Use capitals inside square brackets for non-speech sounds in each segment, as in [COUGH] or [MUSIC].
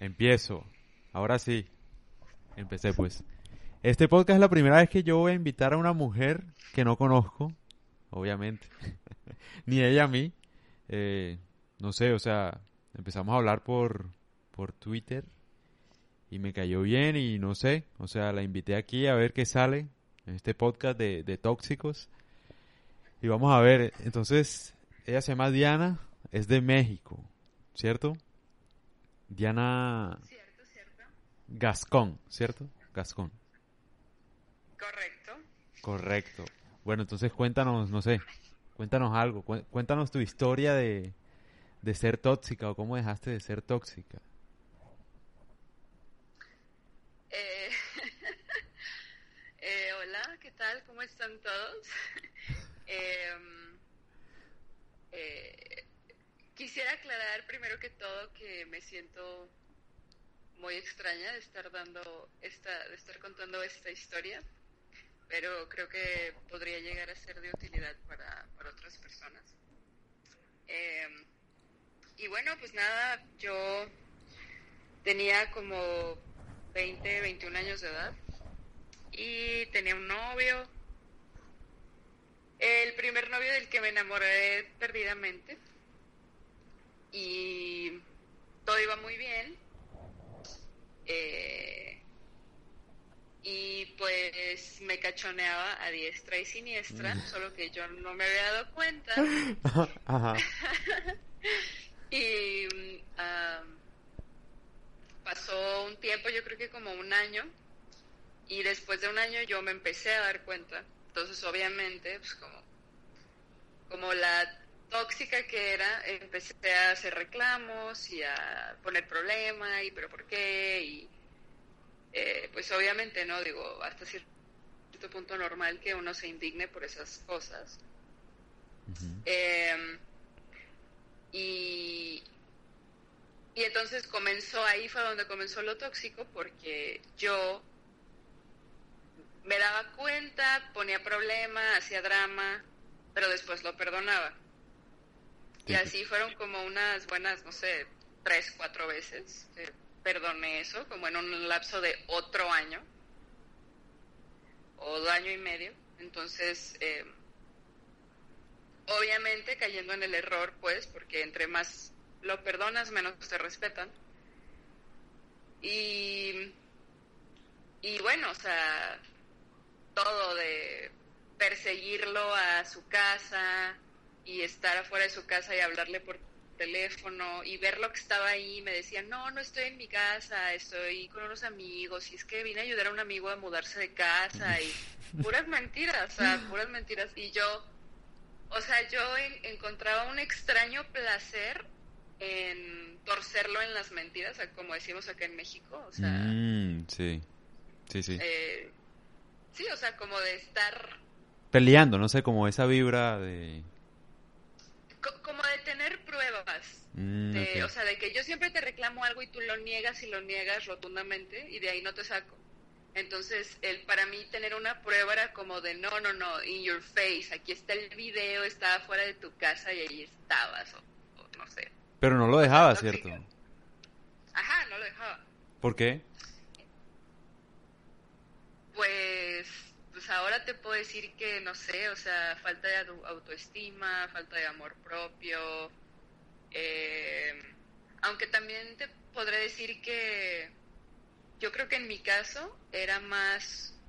Empiezo. Ahora sí. Empecé pues. Este podcast es la primera vez que yo voy a invitar a una mujer que no conozco, obviamente. [LAUGHS] Ni ella a mí. Eh, no sé, o sea, empezamos a hablar por, por Twitter y me cayó bien y no sé, o sea, la invité aquí a ver qué sale en este podcast de, de tóxicos. Y vamos a ver, entonces, ella se llama Diana, es de México, ¿cierto? Diana Cierto, cierto. Gascón, ¿cierto? Gascón. Correcto. Correcto. Bueno, entonces cuéntanos, no sé, cuéntanos algo, cué- cuéntanos tu historia de, de ser tóxica o cómo dejaste de ser tóxica. Eh, [LAUGHS] eh, hola, ¿qué tal? ¿Cómo están todos? [LAUGHS] Em, eh, quisiera aclarar primero que todo que me siento muy extraña de estar dando esta, de estar contando esta historia, pero creo que podría llegar a ser de utilidad para, otras personas. Em, y bueno, pues nada, yo tenía como 20, 21 años de edad y tenía un novio. El primer novio del que me enamoré perdidamente y todo iba muy bien. Eh, y pues me cachoneaba a diestra y siniestra, solo que yo no me había dado cuenta. [LAUGHS] Ajá. [LAUGHS] Y mm, am, pasó un tiempo, yo creo que como un año, y después de un año yo me empecé a dar cuenta. Entonces, obviamente, pues como, como la tóxica que era, empecé a hacer reclamos y a poner problema, y pero por qué, y eh, pues obviamente, ¿no? Digo, hasta cierto punto normal que uno se indigne por esas cosas. Eh, y, y entonces comenzó, ahí fue donde comenzó lo tóxico, porque yo me daba cuenta, ponía problema, hacía drama, pero después lo perdonaba. Y Sí. así fueron como unas buenas, no sé, tres, cuatro veces. que perdoné eso, como en un lapso de otro año o año y medio. Entonces, eh, obviamente cayendo en el error, pues, porque entre más lo perdonas, menos te respetan. Y, y bueno, o sea, todo de perseguirlo a su casa y estar afuera de su casa y hablarle por teléfono y ver lo que estaba ahí, me decía, no, no estoy en mi casa, estoy con unos amigos, y es que vine a ayudar a un amigo a mudarse de casa, y [LAUGHS] puras mentiras, o sea, puras mentiras, y yo, o sea, yo en- encontraba un extraño placer en torcerlo en las mentiras, como decimos acá en México, o sea, Mm, sí. Sí, sí. eh, sí, o sea, como de estar Peleando, no sé, como esa vibra de... co- como de tener pruebas. Mm, de-. O sea, de que yo siempre te reclamo algo y tú lo niegas y lo niegas rotundamente y de ahí no te saco. Entonces, el, para mí tener una prueba era como de no, no, no, in your face, aquí está el video, estaba fuera de tu casa y ahí estabas, o, o no sé. Pero no lo dejaba. ¿cierto? Ajá, no lo dejaba. ¿Por qué? Pues, pues ahora te puedo decir que, no sé, o sea, falta de au- autoestima, falta de amor propio. eh, aunque también te podré decir que yo creo que en mi caso era más,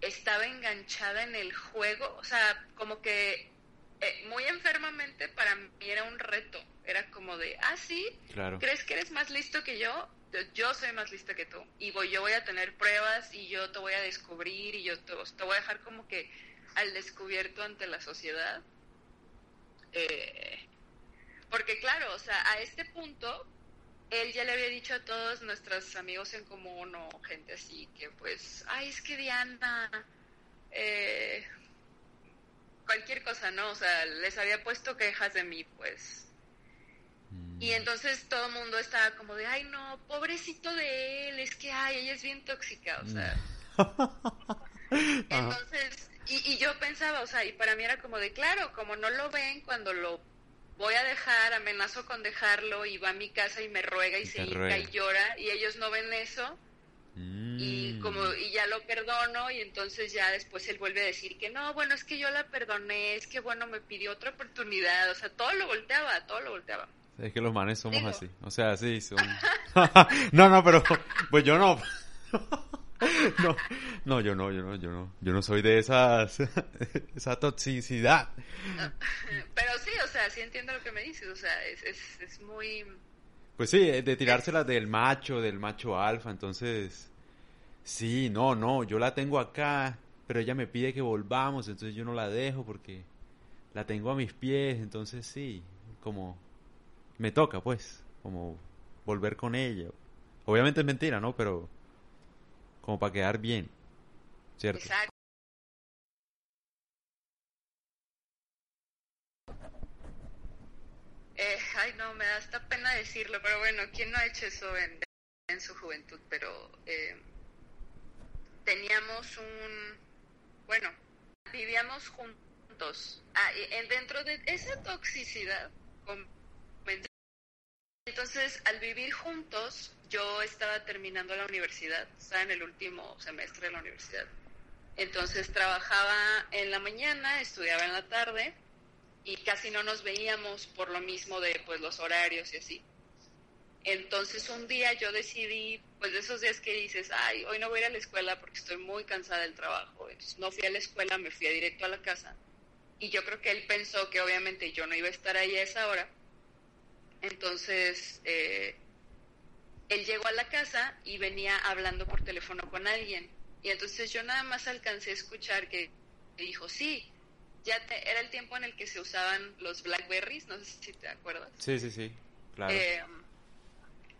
estaba enganchada en el juego, o sea, como que eh, muy enfermamente para mí era un reto. Era como de, ah, sí, Claro. ¿Crees que eres más listo que yo? Yo- soy más lista que tú. Y voy, yo voy a tener pruebas y yo te voy a descubrir y yo te, te voy a dejar como que al descubierto ante la sociedad. Eh, porque claro, o sea, a este punto, él ya le había dicho a todos nuestros amigos en común o gente así que pues, ay, es que Diana, eh, cualquier cosa, ¿no? O sea, les había puesto quejas de mí, pues. Y entonces todo el mundo estaba como de, ay no, pobrecito de él, es que, ay, ella es bien tóxica, o sea. [LAUGHS] Entonces, y, y yo pensaba, o sea, y para mí era como de, claro, como no lo ven cuando lo voy a dejar, amenazo con dejarlo y va a mi casa y me ruega y, Y se hinca y llora y ellos no ven eso y Mm. como y ya lo perdono y entonces ya después él vuelve a decir que no, bueno, es que yo la perdoné, es que bueno, me pidió otra oportunidad, o sea, todo lo volteaba, todo lo volteaba. Es que los manes somos Digo. así. O sea, sí, son... [LAUGHS] no, no, pero... Pues yo no. [LAUGHS] no, no, yo no, yo no, yo no. Yo no soy de esas... [LAUGHS] esa toxicidad. Pero sí, o sea, sí entiendo lo que me dices, o sea, es, es, es muy... Pues sí, de tirárselas del macho, del macho alfa, entonces... Sí, no, no, yo la tengo acá, pero ella me pide que volvamos, entonces yo no la dejo porque la tengo a mis pies, entonces sí, como me toca pues, como volver con ella. Obviamente es mentira, ¿no? Pero como para quedar bien, ¿cierto? Exacto. Eh, ay, no, me da hasta pena decirlo, pero bueno, ¿quién no ha hecho eso en, en su juventud? Pero eh, teníamos un, bueno, vivíamos juntos. Ah, y en- dentro de esa toxicidad, entonces al vivir juntos, yo estaba terminando la universidad, estaba en el último semestre de la universidad. Entonces trabajaba en la mañana, estudiaba en la tarde y casi no nos veíamos por lo mismo de pues los horarios y así. Entonces un día yo decidí, pues de esos días que dices, ay, hoy no voy a ir a la escuela porque estoy muy cansada del trabajo. Entonces no fui a la escuela, me fui directo a la casa. Y yo creo que él pensó que obviamente yo no iba a estar ahí a esa hora. Entonces eh, él llegó a la casa y venía hablando por teléfono con alguien. Y entonces yo nada más alcancé a escuchar que dijo, sí, ya te- era el tiempo en el que se usaban los Blackberries, no sé si te acuerdas. Sí, sí, sí, claro. Eh,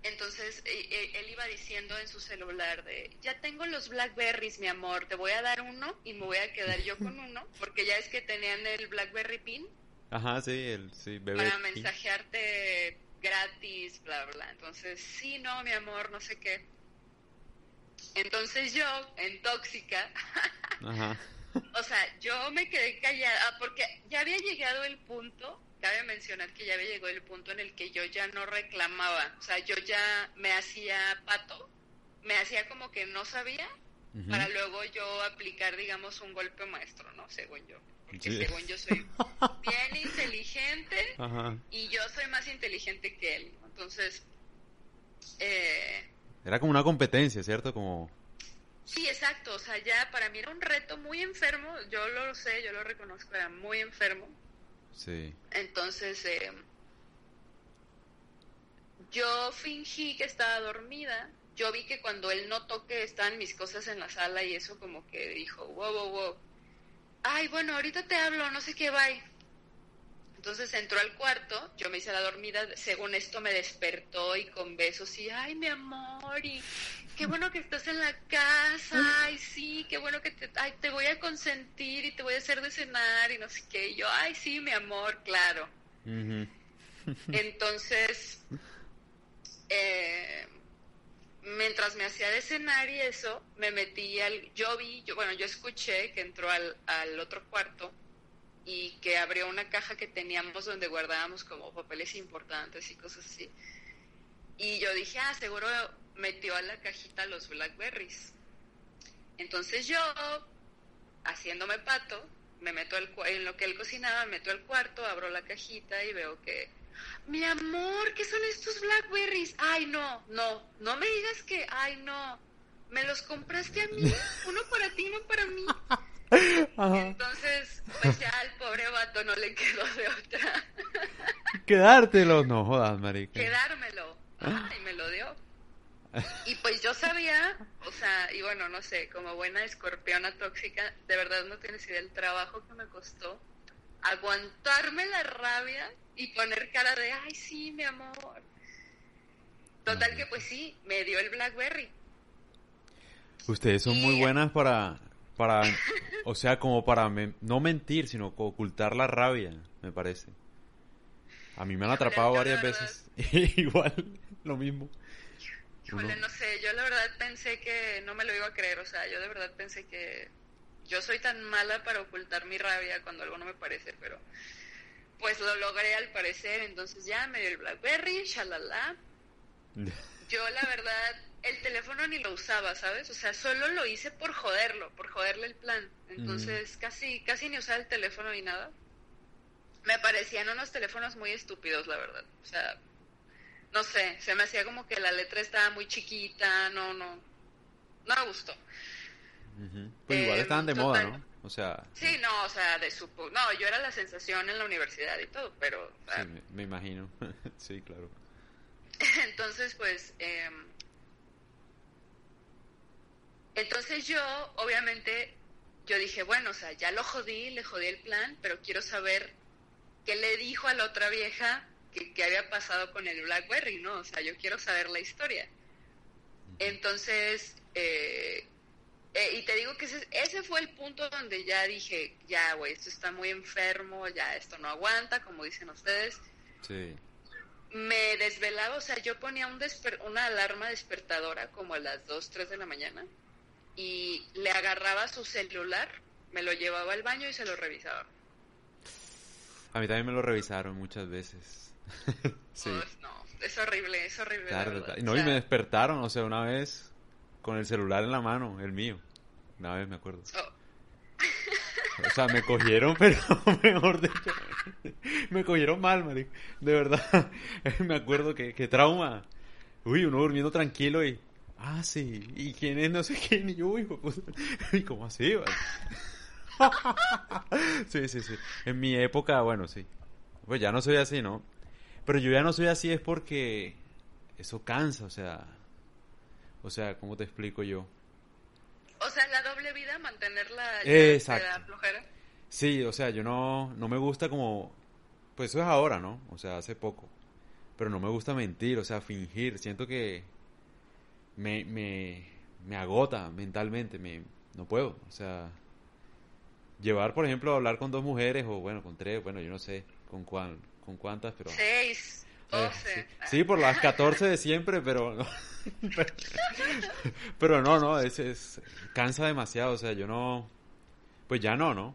entonces eh, eh, él iba diciendo en su celular de, ya tengo los Blackberries, mi amor, te voy a dar uno y me voy a quedar yo con [LAUGHS] uno, porque ya es que tenían el Blackberry Pin Ajá, sí, el, sí, bebé. para mensajearte gratis, bla, bla. Entonces, sí, no, mi amor, no sé qué. Entonces yo, en tóxica, Ajá. [LAUGHS] o sea, yo me quedé callada porque ya había llegado el punto, cabe mencionar que ya había llegado el punto en el que yo ya no reclamaba, o sea, yo ya me hacía pato, me hacía como que no sabía, para luego yo aplicar, digamos, un golpe maestro, ¿no? Según yo, [LAUGHS] porque Sí. según yo soy bien inteligente [LAUGHS] Ajá. y yo soy más inteligente que él, ¿no? entonces... Eh, Era como una competencia, ¿cierto? Como... Sí, exacto, o sea, ya para mí era un reto muy enfermo, yo lo sé, yo lo reconozco, era muy enfermo. Sí. Entonces, eh, yo fingí que estaba dormida, yo vi que cuando él notó que estaban mis cosas en la sala y eso como que dijo, wow, wow, wow, ay, bueno, ahorita te hablo, no sé qué, bye. Entonces entró al cuarto, yo me hice la dormida, según esto me despertó y con besos y, ay, mi amor, y qué bueno que estás en la casa, ay, sí, qué bueno que te, ay, te voy a consentir y te voy a hacer de cenar y no sé qué. Y yo, ay, sí, mi amor, claro. Entonces, eh, mientras me hacía de cenar y eso, me metí al, yo vi, yo, bueno, yo escuché que entró al, al otro cuarto y que abrió una caja que teníamos donde guardábamos como papeles importantes y cosas así. Y yo dije, ah, seguro metió a la cajita los Blackberries. Entonces yo, haciéndome pato, me meto al, en lo que él cocinaba, me meto al cuarto, abro la cajita y veo que, mi amor, ¿qué son estos Blackberries? Ay, no, no, no me digas que, ay, no, me los compraste a mí, uno para ti, uno para mí. [LAUGHS] Ajá. Entonces, pues ya al pobre vato no le quedó de otra. [LAUGHS] Quedártelo, no jodas, marica. quedármelo. Y me lo dio. Y pues yo sabía, o sea, y bueno, no sé, como buena escorpiona tóxica, de verdad no tienes idea del trabajo que me costó aguantarme la rabia y poner cara de, ay, sí, mi amor. Total que pues sí, me dio el Blackberry. Ustedes son muy buenas para, para, [LAUGHS] o sea, como para me- no mentir, sino ocultar la rabia, me parece. A mí me han atrapado varias veces. [LAUGHS] Igual, lo mismo. Híjole, no sé, yo la verdad pensé que no me lo iba a creer, o sea, yo de verdad pensé que yo soy tan mala para ocultar mi rabia cuando algo no me parece, pero pues lo logré al parecer, entonces ya me dio el Blackberry, shalala. [LAUGHS] Yo la verdad, el teléfono ni lo usaba, ¿sabes? O sea, solo lo hice por joderlo, por joderle el plan. Entonces, casi casi ni usaba el teléfono ni nada. Me parecían unos teléfonos muy estúpidos, la verdad. O sea, no sé, se me hacía como que la letra estaba muy chiquita, no, no, no me gustó. Pues igual estaban de moda, ¿no? O sea... Sí, no, o sea, de su... No, yo era la sensación en la universidad y todo, pero... sí, me, imagino. [LAUGHS] sí, claro. [LAUGHS] Entonces, pues... Eh... Entonces yo, obviamente, yo dije, bueno, o sea, ya lo jodí, le jodí el plan, pero quiero saber qué le dijo a la otra vieja que, había pasado con el Blackberry, ¿no? O sea, yo quiero saber la historia. Entonces, eh, eh, y te digo que ese, fue el punto donde ya dije, ya, güey, esto está muy enfermo, ya esto no aguanta, como dicen ustedes. Sí. Me desvelaba, o sea, yo ponía un una alarma despertadora como a las 2, 3 de la mañana y le agarraba su celular, me lo llevaba al baño y se lo revisaba. A mí también me lo revisaron muchas veces. [LAUGHS] sí. no, es horrible, es horrible. no, y me despertaron, o sea, una vez con el celular en la mano, el mío. Una vez me acuerdo. Oh. [LAUGHS] O sea, me cogieron, pero [LAUGHS] mejor dicho, me cogieron mal, marico. De verdad, [LAUGHS] me acuerdo que, que trauma. Uy, uno durmiendo tranquilo y... Ah, sí. ¿Y quién es? No sé quién. Y yo, uy, pues, ¿y cómo así, sí, sí, sí. En mi época, bueno, sí. Pues ya no soy así, ¿no? Pero yo ya no soy así es porque eso cansa, o sea... O sea, ¿cómo te explico yo? O sea, la doble vida, mantenerla Exacto. flojera. Sí, o sea, yo no, no me gusta como... Pues eso es ahora, ¿no? O sea, hace poco. Pero no me gusta mentir, o sea, fingir. Siento que me, me, me agota mentalmente, me, no puedo. O sea, llevar, por ejemplo, a hablar con dos mujeres o, bueno, con tres, bueno, yo no sé con, cuán, con cuántas, pero... Seis, eh, sí, por las catorce de siempre, pero... [LAUGHS] pero, no, no, es, es, cansa demasiado, o sea, yo no, pues ya no, ¿no?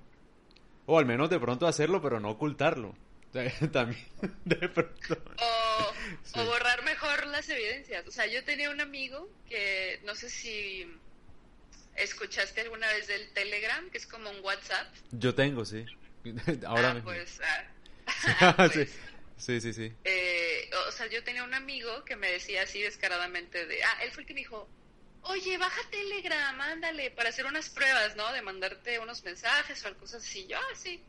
O al menos de pronto hacerlo, pero no ocultarlo. [LAUGHS] También, de pronto. [LAUGHS] O, borrar mejor las evidencias. O sea, yo tenía un amigo que no sé si escuchaste alguna vez del Telegram, que es como un WhatsApp. Yo tengo, sí. Ahora ah, Pues, ah. Ah, pues, Sí, sí, sí. Eh, o sea, yo tenía un amigo que me decía así descaradamente de, ah, él fue el que me dijo, oye, baja Telegram, ándale, para hacer unas pruebas, ¿no? De mandarte unos mensajes o cosas así. Yo, ah, sí.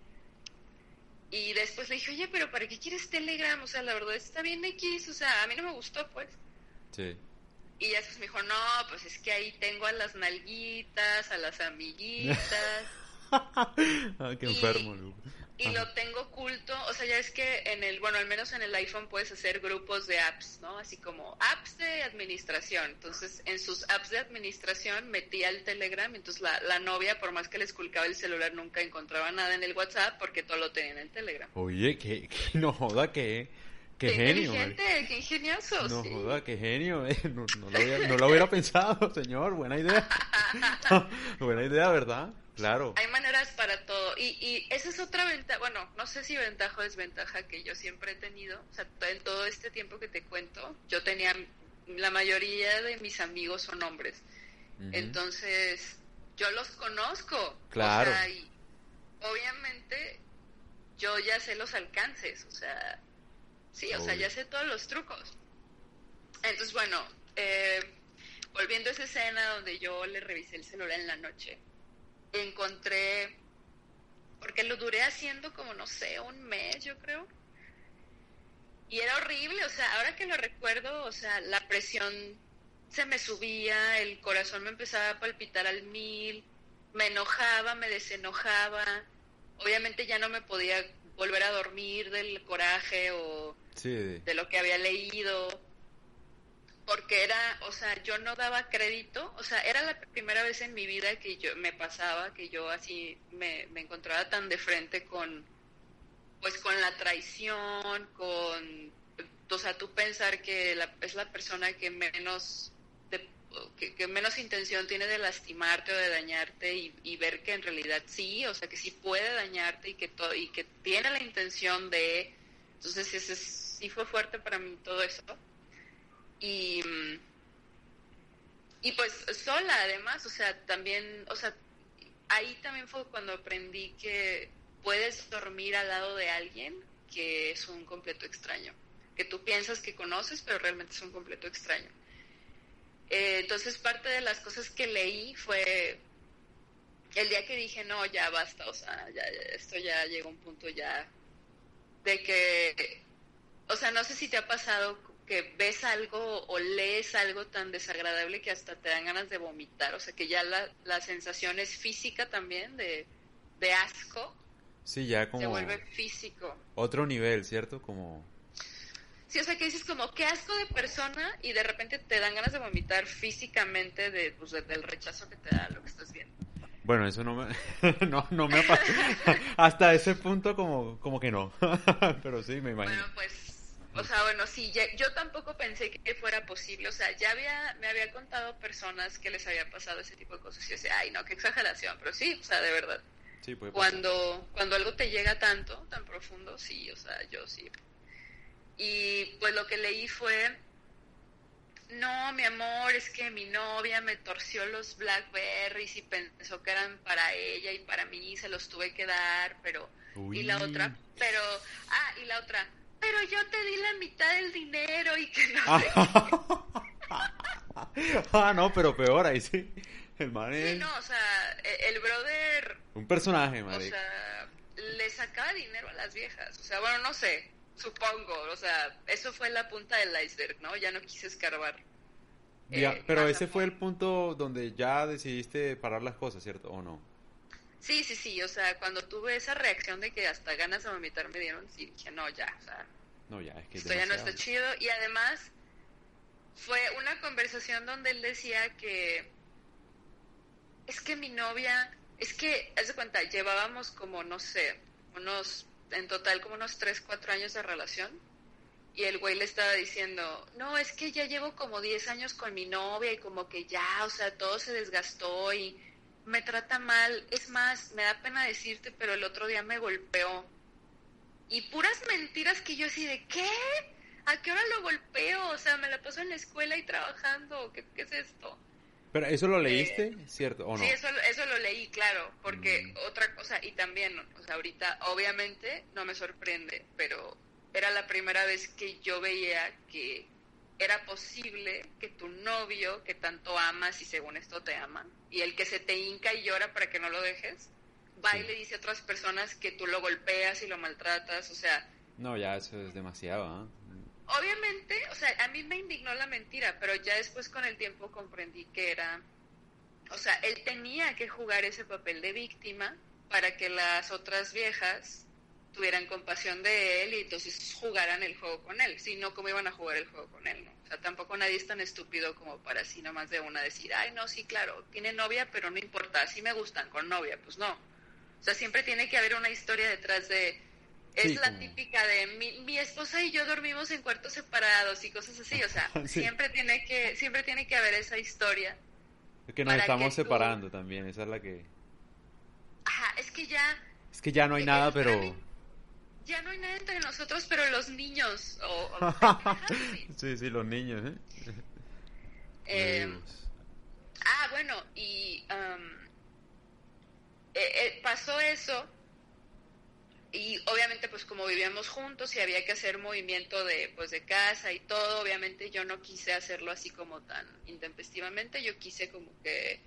Y después le dije, oye, pero ¿para qué quieres Telegram? O sea, la verdad está bien X, o sea, a mí no me gustó, pues. Sí. Y ya después me dijo, no, pues es que ahí tengo a las nalguitas, a las amiguitas. [LAUGHS] ah, qué enfermo, y lo tengo oculto, o sea, ya es que en el, bueno, al menos en el iPhone puedes hacer grupos de apps, ¿no? Así como apps de administración. Entonces, en sus apps de administración metía el Telegram, entonces la, la novia, por más que le esculcaba el celular, nunca encontraba nada en el WhatsApp porque todo lo tenía en el Telegram. Oye, que, [LAUGHS] no joda que... Qué, genio. qué ingenioso. No joda, qué genio. Eh. No, lo hubiera, no, lo hubiera, pensado, [LAUGHS] señor. Buena idea. [LAUGHS] Buena idea, ¿verdad? Claro. Hay maneras para todo. Y, y esa es otra ventaja, bueno, no sé si ventaja o desventaja que yo siempre he tenido. O sea, en todo este tiempo que te cuento, yo tenía, la mayoría de mis amigos son hombres. Entonces, yo los conozco. Claro. O sea, y obviamente yo ya sé los alcances. O sea, sí, o sea, ya sé todos los trucos. Entonces, bueno, eh, volviendo a esa escena donde yo le revisé el celular en la noche encontré, porque lo duré haciendo como, no sé, un mes, yo creo. Y era horrible, o sea, ahora que lo recuerdo, o sea, la presión se me subía, el corazón me empezaba a palpitar al mil, me enojaba, me desenojaba. Obviamente ya no me podía volver a dormir del coraje o de lo que había leído porque era, o sea, yo no daba crédito, o sea, era la primera vez en mi vida que yo me pasaba, que yo así me, me encontraba tan de frente con, pues con la traición, con, o sea, tú pensar que la, es la persona que menos, que, menos intención tiene de lastimarte o de dañarte y, ver que en realidad sí, o sea, que sí puede dañarte y que, todo, y que tiene la intención de... Entonces, ese, sí fue fuerte para mí todo eso. Y, y pues sola además, o sea, también, o sea, ahí también fue cuando aprendí que puedes dormir al lado de alguien que es un completo extraño, que tú piensas que conoces, pero realmente es un completo extraño. Eh, entonces parte de las cosas que leí fue el día que dije, no, ya basta, o sea, ya, esto ya llegó a un punto ya de que, o sea, no sé si te ha pasado que ves algo o lees algo tan desagradable que hasta te dan ganas de vomitar, o sea, que ya la, la sensación es física también, de, de asco. Sí, ya como... Se vuelve físico. Otro nivel, ¿cierto? Como Sí, o sea, que dices como, qué asco de persona y de repente te dan ganas de vomitar físicamente de, pues, del rechazo que te da lo que estás viendo. Bueno, eso no me, [LAUGHS] no, no me ha pasado. [LAUGHS] Hasta ese punto como, como que no. [LAUGHS] Pero sí, me imagino. Bueno, pues, o sea, bueno, sí, yo tampoco pensé que fuera posible. O sea, ya había, me había contado personas que les había pasado ese tipo de cosas. Y yo decía, ay, no, qué exageración. Pero sí, o sea, de verdad. Sí, puede cuando, cuando algo te llega tanto, tan profundo, sí, o sea, yo sí y pues lo que leí fue, no, mi amor, es que mi novia me torció los Blackberries y pensó que eran para ella y para mí, se los tuve que dar, pero... Y la otra, pero... Ah, y la otra, pero yo te di la mitad del dinero y que no [LAUGHS] ah, no, pero peor ahí sí. El man Sí, no, o sea, e, el brother... Un personaje, madre. O sea, le sacaba dinero a las viejas. O sea, bueno, no sé. Supongo, o sea, eso fue la punta del iceberg, ¿no? Ya no quise escarbar. Ya, eh, pero ese fue el punto donde ya decidiste parar las cosas, ¿cierto? ¿O no? Sí, sí, sí, o sea, cuando tuve esa reacción de que hasta ganas de vomitar me dieron, sí, dije, no, ya, o sea, no, ya, es que esto ya no está chido. Y además, fue una conversación donde él decía que es que mi novia, es que, haz de cuenta, llevábamos como, no sé, unos en total como unos 3, 4 años de relación. Y el güey le estaba diciendo, no, es que ya llevo como 10 años con mi novia y como que ya, o sea, todo se desgastó y me trata mal. Es más, me da pena decirte, pero el otro día me golpeó. Y puras mentiras que yo así de, ¿qué? ¿A qué hora lo golpeo? O sea, me la paso en la escuela y trabajando. ¿Qué, qué es esto? Pero eso lo leíste, eh, ¿cierto? ¿O no? Sí, eso, eso lo leí, claro, porque mm. otra cosa, y también, o sea, ahorita obviamente no me sorprende, pero era la primera vez que yo veía que era posible que tu novio, que tanto amas y según esto te ama, y el que se te hinca y llora para que no lo dejes, va y le dice a otras personas que tú lo golpeas y lo maltratas, o sea... No, ya eso es demasiado, ¿ah? obviamente, o sea, a mí me indignó la mentira, pero ya después con el tiempo comprendí que era, o sea, él tenía que jugar ese papel de víctima para que las otras viejas tuvieran compasión de él y entonces jugaran el juego con él, si no, ¿cómo iban a jugar el juego con él? No? O sea, tampoco nadie es tan estúpido como para así nomás de una decir, ay, no, sí, claro, tiene novia, pero no importa, así me gustan con novia, pues no. O sea, siempre tiene que haber una historia detrás de es la típica de mi, esposa y yo dormimos en cuartos separados y cosas así, o sea, [LAUGHS] siempre tiene que siempre tiene que haber esa historia. Es que nos estamos separando también, esa es la que Ajá, es que ya Es que ya no hay nada, pero ya no hay nada entre nosotros, pero los niños [LAUGHS] Sí, sí, los niños, ¿eh? eh ah, bueno, y um, eh, eh, pasó eso y obviamente pues como vivíamos juntos y había que hacer movimiento de pues de casa y todo, obviamente yo no quise hacerlo así como tan intempestivamente, yo quise como que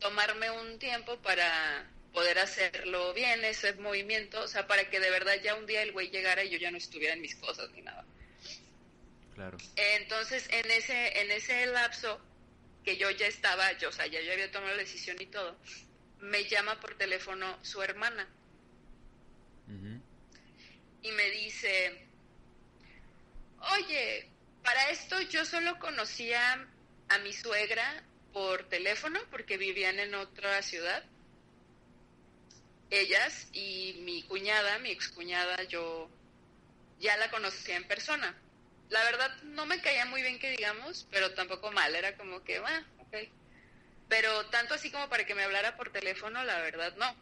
tomarme un tiempo para poder hacerlo bien ese movimiento, o sea, para que de verdad ya un día el güey llegara y yo ya no estuviera en mis cosas ni nada. Claro. Entonces, en ese en ese lapso que yo ya estaba, yo, o sea, ya yo había tomado la decisión y todo, me llama por teléfono su hermana y me dice, oye, para esto yo solo conocía a mi suegra por teléfono porque vivían en otra ciudad. Ellas y mi cuñada, mi excuñada, yo ya la conocía en persona. la verdad no me caía muy bien que digamos, pero tampoco mal, era como que, ah, ok. Pero tanto así como para que me hablara por teléfono, la verdad no.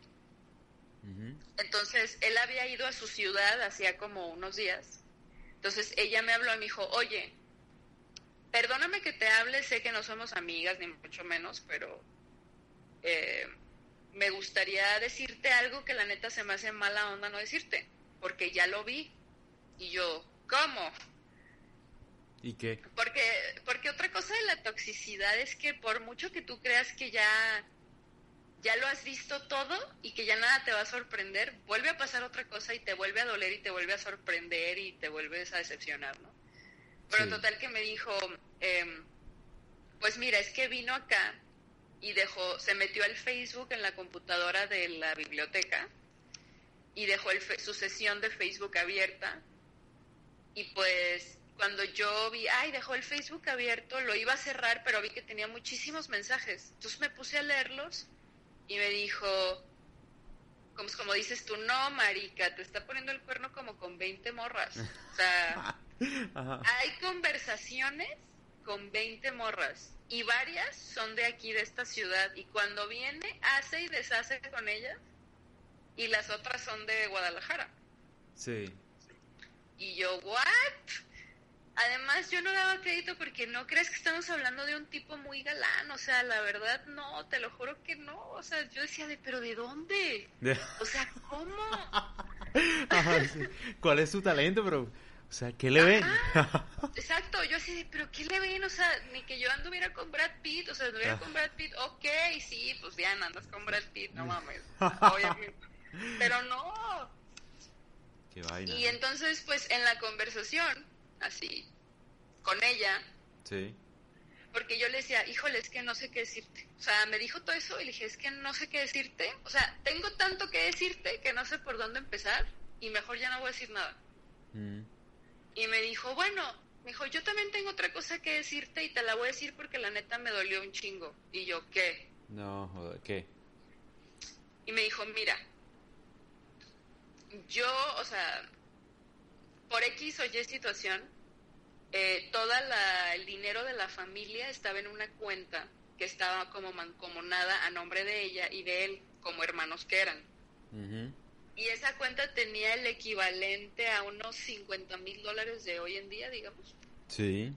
Entonces, él había ido a su ciudad hacía como unos días. Entonces, ella me habló y me dijo, oye, perdóname que te hable, sé que no somos amigas, ni mucho menos, pero eh, me gustaría decirte algo que la neta se me hace mala onda no decirte, porque ya lo vi. Y yo, ¿cómo? ¿Y qué? Porque, porque otra cosa de la toxicidad es que por mucho que tú creas que ya, ya lo has visto todo y que ya nada te va a sorprender, vuelve a pasar otra cosa y te vuelve a doler y te vuelve a sorprender y te vuelves a decepcionar, ¿no? Pero total que me dijo, em, pues mira, es que vino acá y dejó, se metió al Facebook en la computadora de la biblioteca y dejó el, su sesión de Facebook abierta y pues cuando yo vi, ay, dejó el Facebook abierto, lo iba a cerrar, pero vi que tenía muchísimos mensajes. Entonces me puse a leerlos y me dijo, como, como dices tú, no, marica, te está poniendo el cuerno como con 20 morras. O sea, [LAUGHS] hay conversaciones con 20 morras y varias son de aquí, de esta ciudad. Y cuando viene, hace y deshace con ellas. Y las otras son de Guadalajara. Sí. Y yo, ¿what? Además, yo no daba crédito porque no crees que estamos hablando de un tipo muy galán. O sea, la verdad, no, te lo juro que no. O sea, yo decía, de, ¿pero de dónde? O sea, ¿cómo? [LAUGHS] ¿Cuál es su talento, bro? O sea, ¿qué le ven? [LAUGHS] exacto, yo así de, pero ¿qué le ven? O sea, ni que yo anduviera con Brad Pitt, o sea, anduviera ah. con Brad Pitt, ok, sí, pues bien, andas con Brad Pitt, no mames, [LAUGHS] obviamente. Pero no. Qué vaina. Y entonces, pues, en la conversación, así, con ella. Sí. Porque yo le decía, híjole, es que no sé qué decirte. O sea, me dijo todo eso y le dije, es que no sé qué decirte. O sea, tengo tanto que decirte que no sé por dónde empezar y mejor ya no voy a decir nada. Mm. Y me dijo, bueno, me dijo, yo también tengo otra cosa que decirte y te la voy a decir porque la neta me dolió un chingo. Y yo, ¿qué? No, ¿qué? Y me dijo, mira, yo, o sea, por X o Y situación, eh, toda la, el dinero de la familia estaba en una cuenta que estaba como mancomunada a nombre de ella y de él como hermanos que eran. Y esa cuenta tenía el equivalente a unos 50 mil dólares de hoy en día, digamos. Sí.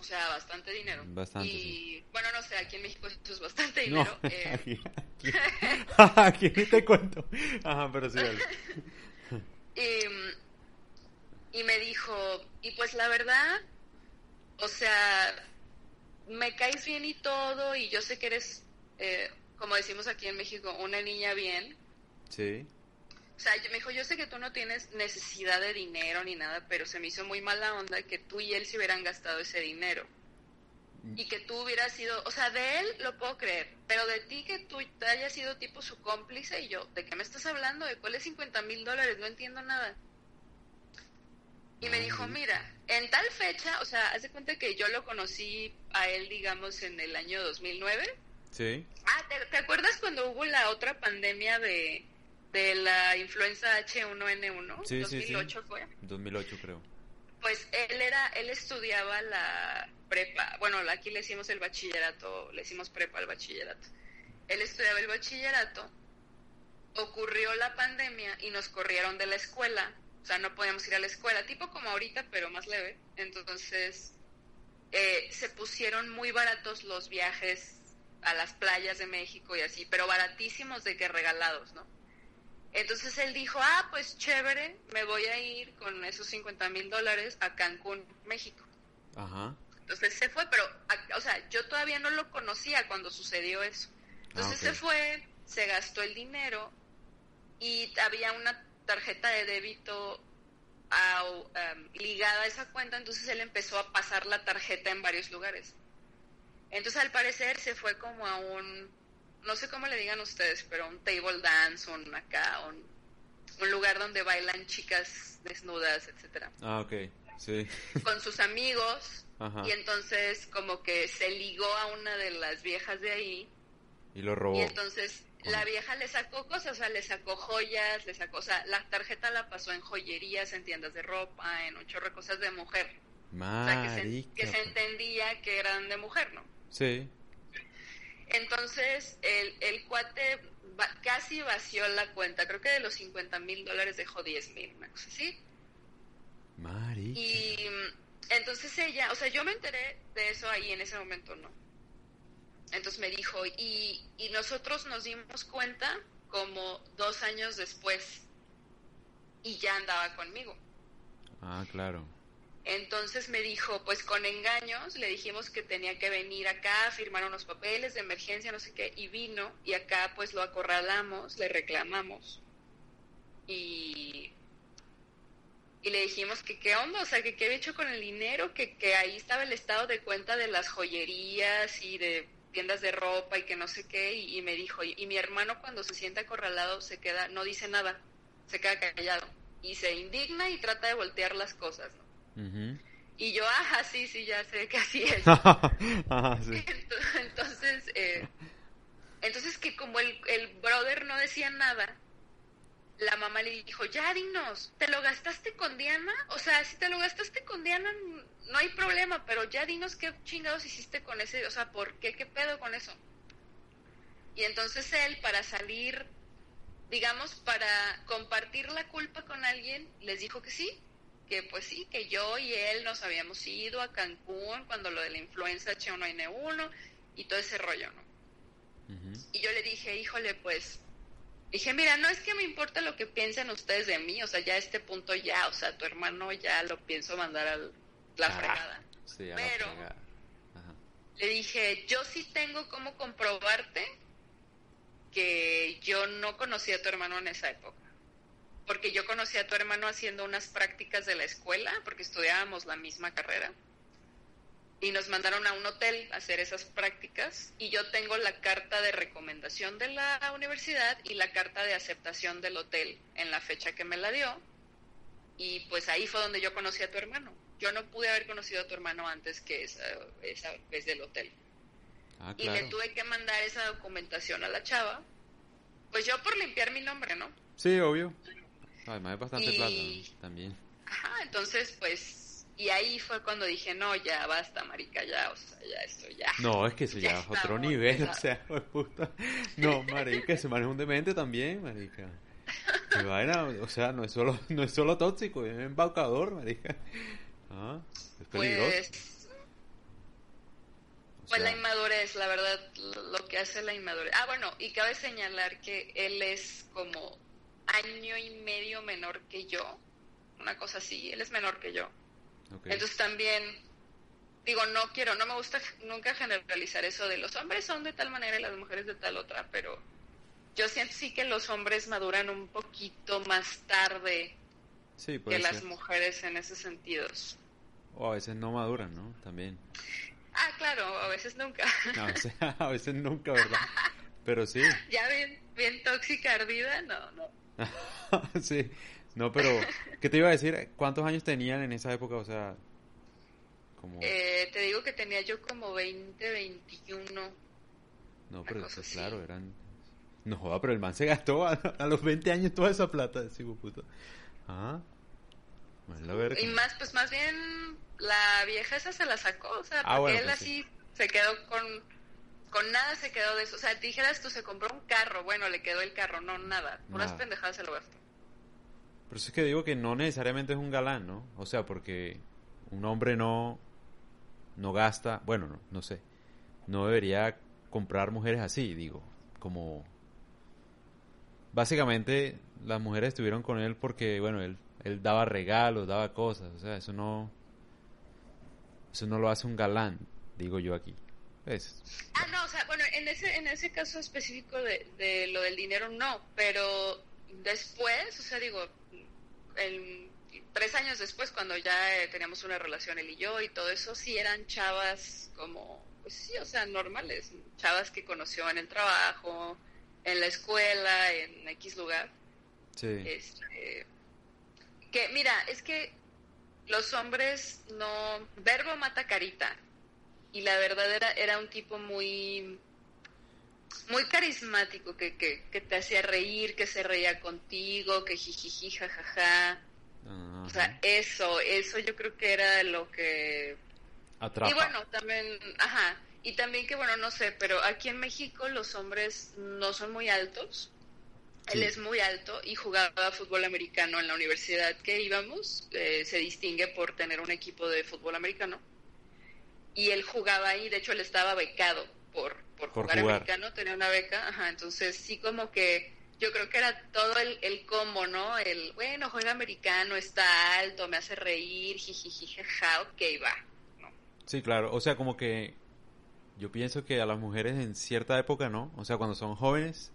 O sea, bastante dinero. Bastante. Y bueno, no sé, aquí en México esto es bastante dinero. No, [LAUGHS] eh... aquí, [LAUGHS] [LAUGHS] te cuento. Ajá, pero sí. y, y me dijo, y pues la verdad, o sea, me caes bien y todo, y yo sé que eres, eh, como decimos aquí en México, una niña bien. Sí. O sea, me dijo, yo sé que tú no tienes necesidad de dinero ni nada, pero se me hizo muy mala onda que tú y él se hubieran gastado ese dinero. Y que tú hubieras sido, o sea, de él lo puedo creer, pero de ti que tú hayas sido tipo su cómplice y yo, ¿de qué me estás hablando? ¿De cuáles 50 mil dólares? No entiendo nada. Y me dijo, mira, en tal fecha, o sea, haz de cuenta que yo lo conocí a él, digamos, en el año 2009. Sí. Ah, ¿te acuerdas cuando hubo la otra pandemia de, de la influenza H1N1, sí, 2008 fue. 2008 creo. Pues él era, él estudiaba la prepa, bueno, aquí le hicimos el bachillerato, le hicimos prepa al bachillerato. Él estudiaba el bachillerato, ocurrió la pandemia y nos corrieron de la escuela, o sea, no podíamos ir a la escuela, tipo como ahorita, pero más leve. Entonces, eh, se pusieron muy baratos los viajes a las playas de México y así, pero baratísimos de que regalados, ¿no? Entonces él dijo, ah, pues chévere, me voy a ir con esos 50 mil dólares a Cancún, México. Ajá. Entonces se fue, pero, o sea, yo todavía no lo conocía cuando sucedió eso. Entonces ah, se fue, se gastó el dinero y había una tarjeta de débito um, ligada a esa cuenta, entonces él empezó a pasar la tarjeta en varios lugares. Entonces al parecer se fue como a un no sé cómo le digan ustedes, pero un table dance, un acá, un, lugar donde bailan chicas desnudas, etcétera. Ah, ok, sí. Con sus amigos. Y entonces como que se ligó a una de las viejas de ahí. Y lo robó. Y entonces la vieja le sacó cosas, o sea, le sacó joyas, le sacó, o sea, la tarjeta la pasó en joyerías, en tiendas de ropa, en un chorro de cosas de mujer. O sea, que se, que se entendía que eran de mujer, ¿no? Sí. Entonces, el, el cuate va- casi vació la cuenta. Creo que de los 50 mil dólares dejó 10 mil, una cosa así. Marica. Y entonces ella, o sea, yo me enteré de eso ahí en ese momento, ¿no? Entonces me dijo, y, y nosotros nos dimos cuenta como dos años después y ya andaba conmigo. Ah, claro. Entonces me dijo, pues con engaños, le dijimos que tenía que venir acá firmar unos papeles de emergencia, no sé qué, y vino, y acá pues lo acorralamos, le reclamamos, y, y le dijimos que qué onda, o sea, que qué había hecho con el dinero, que, que ahí estaba el estado de cuenta de las joyerías y de tiendas de ropa y que no sé qué, y, y me dijo, y, y mi hermano cuando se siente acorralado se queda, no dice nada, se queda callado, y se indigna y trata de voltear las cosas, ¿no? Ujú. Y yo, ajá, sí, sí, ya sé que así es. [LAUGHS] Ajá, sí. Entonces, eh, entonces que como el, el brother no decía nada, la mamá le dijo, ya dinos, ¿te lo gastaste con Diana? O sea, si te lo gastaste con Diana, no hay problema, pero ya dinos qué chingados hiciste con ese, o sea, ¿por qué? ¿Qué pedo con eso? Y entonces él, para salir, digamos, para compartir la culpa con alguien, les dijo que sí, que pues sí, que yo y él nos habíamos ido a Cancún cuando lo de la influenza H1N1 y todo ese rollo, ¿no? Y yo le dije, híjole, pues, dije, mira, no es que me importa lo que piensen ustedes de mí, o sea, ya a este punto ya, o sea, tu hermano ya lo pienso mandar a la Ah. fregada. Sí, a la Pero- fregada. Ajá. Le dije, yo sí tengo cómo comprobarte que yo no conocí a tu hermano en esa época. Porque yo conocí a tu hermano haciendo unas prácticas de la escuela, porque estudiábamos la misma carrera. Y nos mandaron a un hotel a hacer esas prácticas. Y yo tengo la carta de recomendación de la universidad y la carta de aceptación del hotel en la fecha que me la dio. Y pues ahí fue donde yo conocí a tu hermano. Yo no pude haber conocido a tu hermano antes que esa, esa vez del hotel. Ah, Y le claro. tuve que mandar esa documentación a la chava. Pues yo por limpiar mi nombre, ¿no? Sí, obvio. Además es bastante Y- plata también. Ajá, entonces pues... Y ahí fue cuando dije, no, ya basta, marica, ya, o sea, ya esto, ya. No, es que eso Ya ya es otro nivel, [LAUGHS] o sea, puta. No, marica, ese man es un demente también, marica. Qué vaina, o sea, no es solo, no es solo tóxico, es embaucador, marica. Ah, es peligroso. Pues, pues la inmadurez, la verdad, lo que hace la inmadurez. Ah, bueno, y cabe señalar que él es como año y medio menor que yo, una cosa así, él es menor que yo. Entonces también, digo, no quiero, no me gusta nunca generalizar eso de los hombres son de tal manera y las mujeres de tal otra, pero yo siento sí que los hombres maduran un poquito más tarde sí, que las mujeres en esos sentidos. O a veces no maduran, ¿no? También. Ah, claro, a veces nunca. No, [LAUGHS] a veces nunca, ¿verdad? [LAUGHS] Pero sí. ya bien, bien tóxica, ardida, no, no. [LAUGHS] sí. No, pero, ¿qué te iba a decir? ¿Cuántos años tenían en esa época? O sea, como... Eh, te digo que tenía yo como 20, 21. No, pero eso, claro, eran... No joda, pero el man se gastó a, a los 20 años toda esa plata, ese puta. Ah, más la verga. Y más, pues más bien la vieja esa se la sacó, o sea, Ah, porque bueno, él pues así se quedó con, con nada, se quedó de eso. O sea, dijeras tú, se compró un carro, bueno, le quedó el carro, no, nada. Puras Nada. pendejadas se lo gastó. Por eso es que digo que no necesariamente es un galán, ¿no? O sea, porque un hombre no, no gasta, bueno, no, no sé, no debería comprar mujeres así, digo, como... Básicamente las mujeres estuvieron con él porque, bueno, él, él daba regalos, daba cosas, o sea, eso no... Eso no lo hace un galán, digo yo aquí. Es, Ah, no, o sea, bueno, en ese, en ese caso específico de, de lo del dinero no, pero después, o sea, digo, el- tres años después, cuando ya eh, teníamos una relación él y yo y todo eso, sí eran chavas como, pues sí, o sea, normales, chavas que conoció en el trabajo, en la escuela, en X lugar. sí, Este, que mira, es que los hombres no, verbo mata carita. Y la verdad era, era un tipo muy, muy carismático, que, que, que te hacía reír, que se reía contigo, que jijiji, jajaja. O sea, eso, eso yo creo que era lo que... Atrapa. Y bueno, también, ajá, y también que bueno, no sé, pero aquí en México los hombres no son muy altos. Él es muy alto y jugaba fútbol americano en la universidad que íbamos. Eh, se distingue por tener un equipo de fútbol americano. Y él jugaba ahí, de hecho él estaba becado por, por, jugar, americano, tenía una beca. Ajá, entonces sí como que yo creo que era todo el, el combo, ¿no? El, bueno, juega americano, está alto, me hace reír, jiji, jaja, ok, va. Sí, claro, o sea, como que yo pienso que a las mujeres en cierta época, ¿no? O sea, cuando son jóvenes,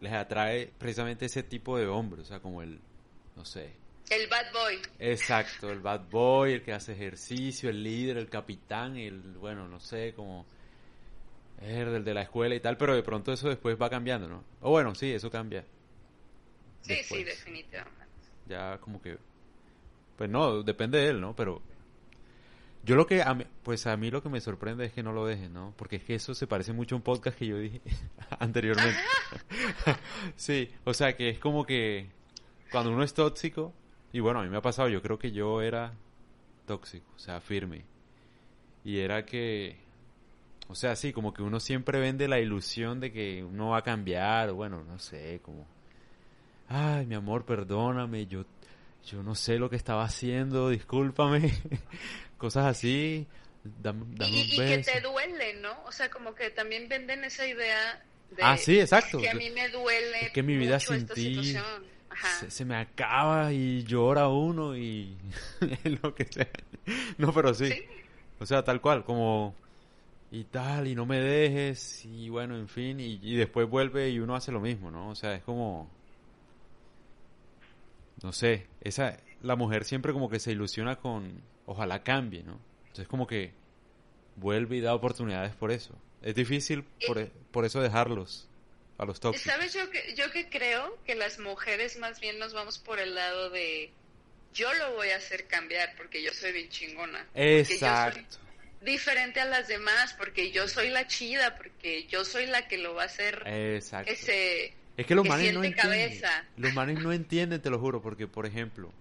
les atrae precisamente ese tipo de hombre, o sea, como el, no sé. El bad boy. Exacto, el bad boy, el que hace ejercicio, el líder, el capitán, el, bueno, no sé, como el de la escuela y tal, pero de pronto eso después va cambiando, ¿no? O bueno, sí, eso cambia. Sí, sí, definitivamente. Ya como que, pues no, depende de él, ¿no? Pero yo lo que, a mí, pues a mí lo que me sorprende es que no lo dejen, ¿no? Porque es que eso se parece mucho a un podcast que yo dije [LAUGHS] anteriormente. [LAUGHS] sí, o sea que es como que cuando uno es tóxico, y bueno, a mí me ha pasado, yo creo que yo era tóxico, o sea, firme. Y era que, o sea, sí, como que uno siempre vende la ilusión de que uno va a cambiar, o bueno, no sé, como, ay, mi amor, perdóname, yo, yo no sé lo que estaba haciendo, discúlpame. [LAUGHS] cosas así. y, que te duele, ¿no? O sea, como que también venden esa idea de ah, sí, exacto. que a mí me duele que mi vida sin ti se, me acaba y llora uno y [LAUGHS] lo que sea. No, pero sí. O sea, tal cual, como y tal, y no me dejes, y bueno, en fin, y, y después vuelve y uno hace lo mismo, ¿no? O sea, es como, no sé, esa, la mujer siempre como que se ilusiona con, ojalá cambie, ¿no? Entonces como que vuelve y da oportunidades por eso. Es difícil por, e, por eso dejarlos a los tóxicos. ¿Sabes? Yo que, yo que creo que las mujeres más bien nos vamos por el lado de yo lo voy a hacer cambiar porque yo soy bien chingona. Exacto. diferente a las demás porque yo soy la chida, porque yo soy la que lo va a hacer. Exacto. Que se, es que los manes no entienden. Los manes no entienden, te lo juro, porque por ejemplo,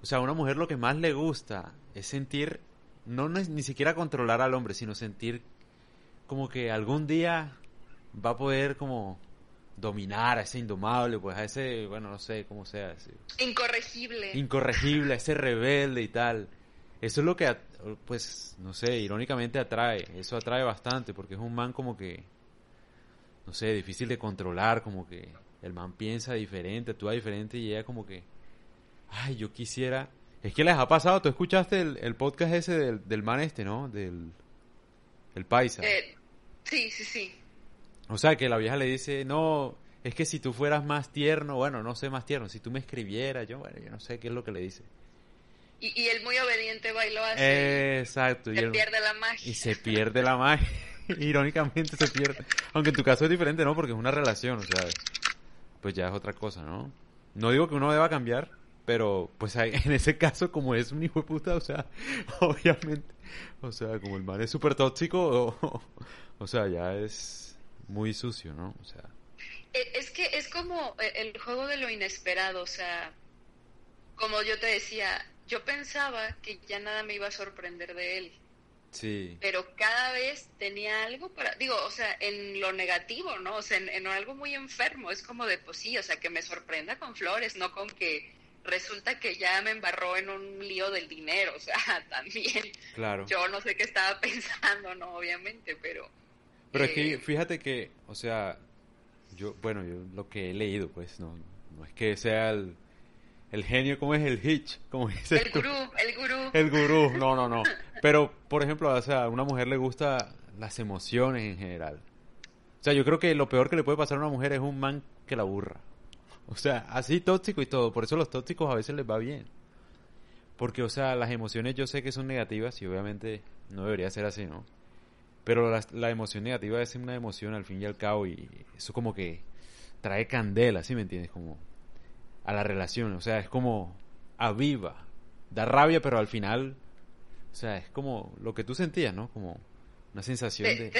o sea, a una mujer lo que más le gusta es sentir, no ni siquiera controlar al hombre, sino sentir como que algún día va a poder como dominar a ese indomable, pues a ese, bueno, no sé cómo sea. Incorregible. Incorregible, a ese rebelde y tal. Eso es lo que, pues, no sé, irónicamente atrae. Eso atrae bastante porque es un man como que, no sé, difícil de controlar, como que el man piensa diferente, actúa diferente y ella como que ay, yo quisiera... Es que les ha pasado, tú escuchaste el, podcast ese del, del, man este, ¿no? Del el paisa. Eh, sí, sí, sí. O sea, que la vieja le dice, no, es que si tú fueras más tierno, bueno, no sé más tierno, si tú me escribieras, yo, bueno, yo no sé qué es lo que le dice. Y, y él muy obediente va y lo hace. Exacto. Se pierde la magia. Y se pierde la magia. [LAUGHS] Irónicamente se pierde. Aunque en tu caso es diferente, ¿no? Porque es una relación, o sea, pues ya es otra cosa, ¿no? No digo que uno deba cambiar, pero, pues [LAUGHS] en ese caso, como es un hijo de puta, o sea, [LAUGHS] obviamente, o sea, como el man es súper tóxico, o, sea, ya es muy sucio, ¿no? O sea. E, es que es como e, el juego de lo inesperado, o sea, como yo te decía, yo pensaba que ya nada me iba a sorprender de él. Sí. Pero cada vez tenía algo para, digo, o sea, en lo negativo, ¿no? O sea, en, en algo muy enfermo, es como de, pues sí, o sea, que me sorprenda con flores, no con que resulta que ya me embarró en un lío del dinero, o sea, [LAUGHS] también. Claro. Yo no sé qué estaba [LAUGHS] pensando, no, obviamente, pero... Pero es que eh, fíjate que, o sea, yo, bueno, yo lo que he leído, pues, no, no es que sea el, el genio, como es el Hitch? como es el gurú, el gurú. El gurú, no, no, no. [LAUGHS] Pero, por ejemplo, o sea, a una mujer le gusta las emociones en general. O sea, yo creo que lo peor que le puede pasar a una mujer es un man que la aburra. O sea, así tóxico y todo. Por eso los tóxicos a veces les va bien. Porque, o sea, las emociones yo sé que son negativas y obviamente no debería ser así, ¿no? Pero la, emoción negativa es una emoción al fin y al cabo y eso como que trae candela, ¿sí me entiendes? Como a la relación, o sea, es como aviva, da rabia, pero al final, o sea, es como lo que tú sentías, ¿no? Como una sensación de...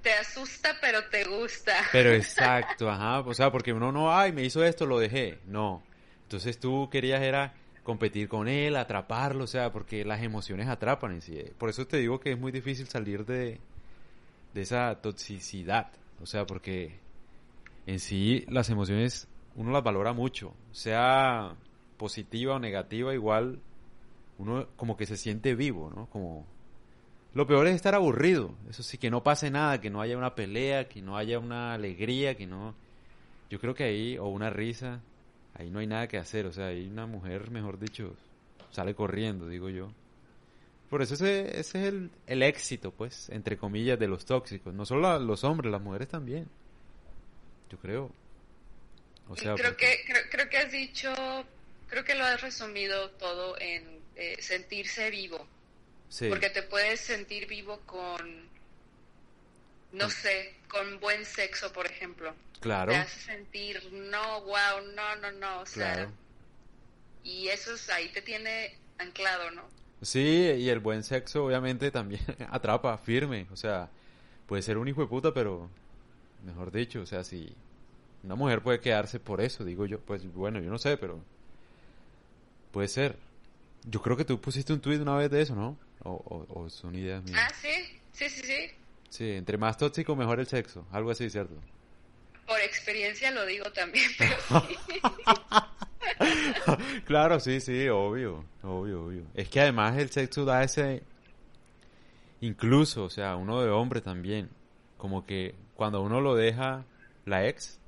Te, asusta, pero te gusta. Pero [LAUGHS] exacto, ajá. O sea, porque uno no, ay, me hizo esto, lo dejé. No. Entonces tú querías era competir con él, atraparlo, o sea, porque las emociones atrapan en sí. Por eso te digo que es muy difícil salir de, de esa toxicidad, o sea, porque en sí las emociones uno las valora mucho, sea positiva o negativa, igual uno como que se siente vivo, ¿no? Como lo peor es estar aburrido, eso sí, que no pase nada, que no haya una pelea, que no haya una alegría, que no... Yo creo que ahí, o una risa, ahí no hay nada que hacer, o sea, ahí una mujer, mejor dicho, sale corriendo, digo yo. Por eso ese, ese es el, el éxito, pues, entre comillas, de los tóxicos. No solo los hombres, las mujeres también. Yo creo. O sea, creo, que, creo, creo, que has dicho, creo que lo has resumido todo en eh, sentirse vivo. Sí. Porque te puedes sentir vivo con, no sé, con buen sexo, por ejemplo. Claro. Te hace sentir, no, wow, no, no, no. O sea, claro. Y eso es, ahí te tiene anclado, ¿no? Sí, y el buen sexo obviamente también [LAUGHS] atrapa, firme. O sea, puede ser un hijo de puta, pero mejor dicho, o sea, si una mujer puede quedarse por eso, digo yo, pues bueno, yo no sé, pero puede ser. Yo creo que tú pusiste un tweet una vez de eso, ¿no? O, o, o son ideas mías. Ah, sí, sí, sí, sí. Sí, entre más tóxico, mejor el sexo, algo así, ¿cierto? Por experiencia lo digo también, [LAUGHS] pero sí. [LAUGHS] claro, sí, sí, obvio, obvio, obvio. Es que además el sexo da ese, incluso, o sea, uno de hombre también, como que cuando uno lo deja la ex,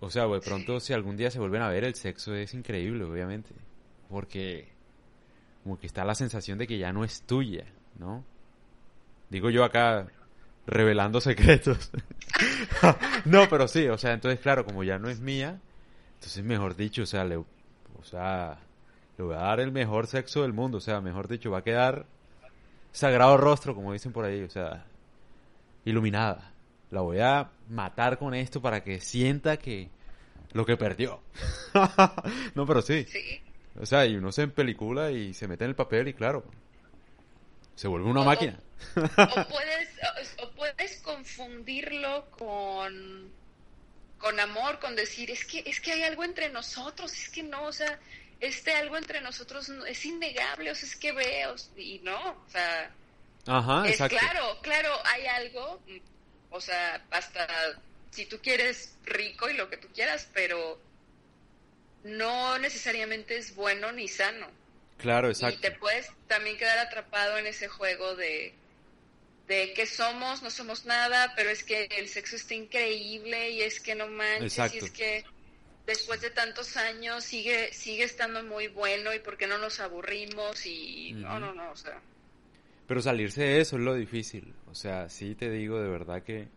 o sea, de pronto si algún día se vuelven a ver, el sexo es increíble, obviamente, porque como que está la sensación de que ya no es tuya, ¿no? Digo yo acá revelando secretos. [LAUGHS] no, pero sí, o sea, entonces claro, como ya no es mía, entonces mejor dicho, o sea, le, o sea, le voy a dar el mejor sexo del mundo, o sea, mejor dicho, va a quedar sagrado rostro, como dicen por ahí, o sea, iluminada. La voy a matar con esto para que sienta que lo que perdió. [LAUGHS] no, pero sí. Sí. O sea, y uno se en película y se mete en el papel y claro, se vuelve una O- máquina. o puedes o, o puedes confundirlo con con amor con decir es que es que hay algo entre nosotros es que no o sea este algo entre nosotros no- es innegable o sea es que veo y no o sea Ajá, es exacto. claro claro hay algo o sea hasta si tú quieres rico y lo que tú quieras pero no necesariamente es bueno ni sano Claro, y exacto. te puedes también quedar atrapado en ese juego de, de que somos, no somos nada, pero es que el sexo está increíble y es que no manches, Exacto. y es que después de tantos años sigue sigue estando muy bueno y por qué no nos aburrimos y no, no, no, o sea, Pero salirse de eso es lo difícil. O sea, sí te digo de verdad que...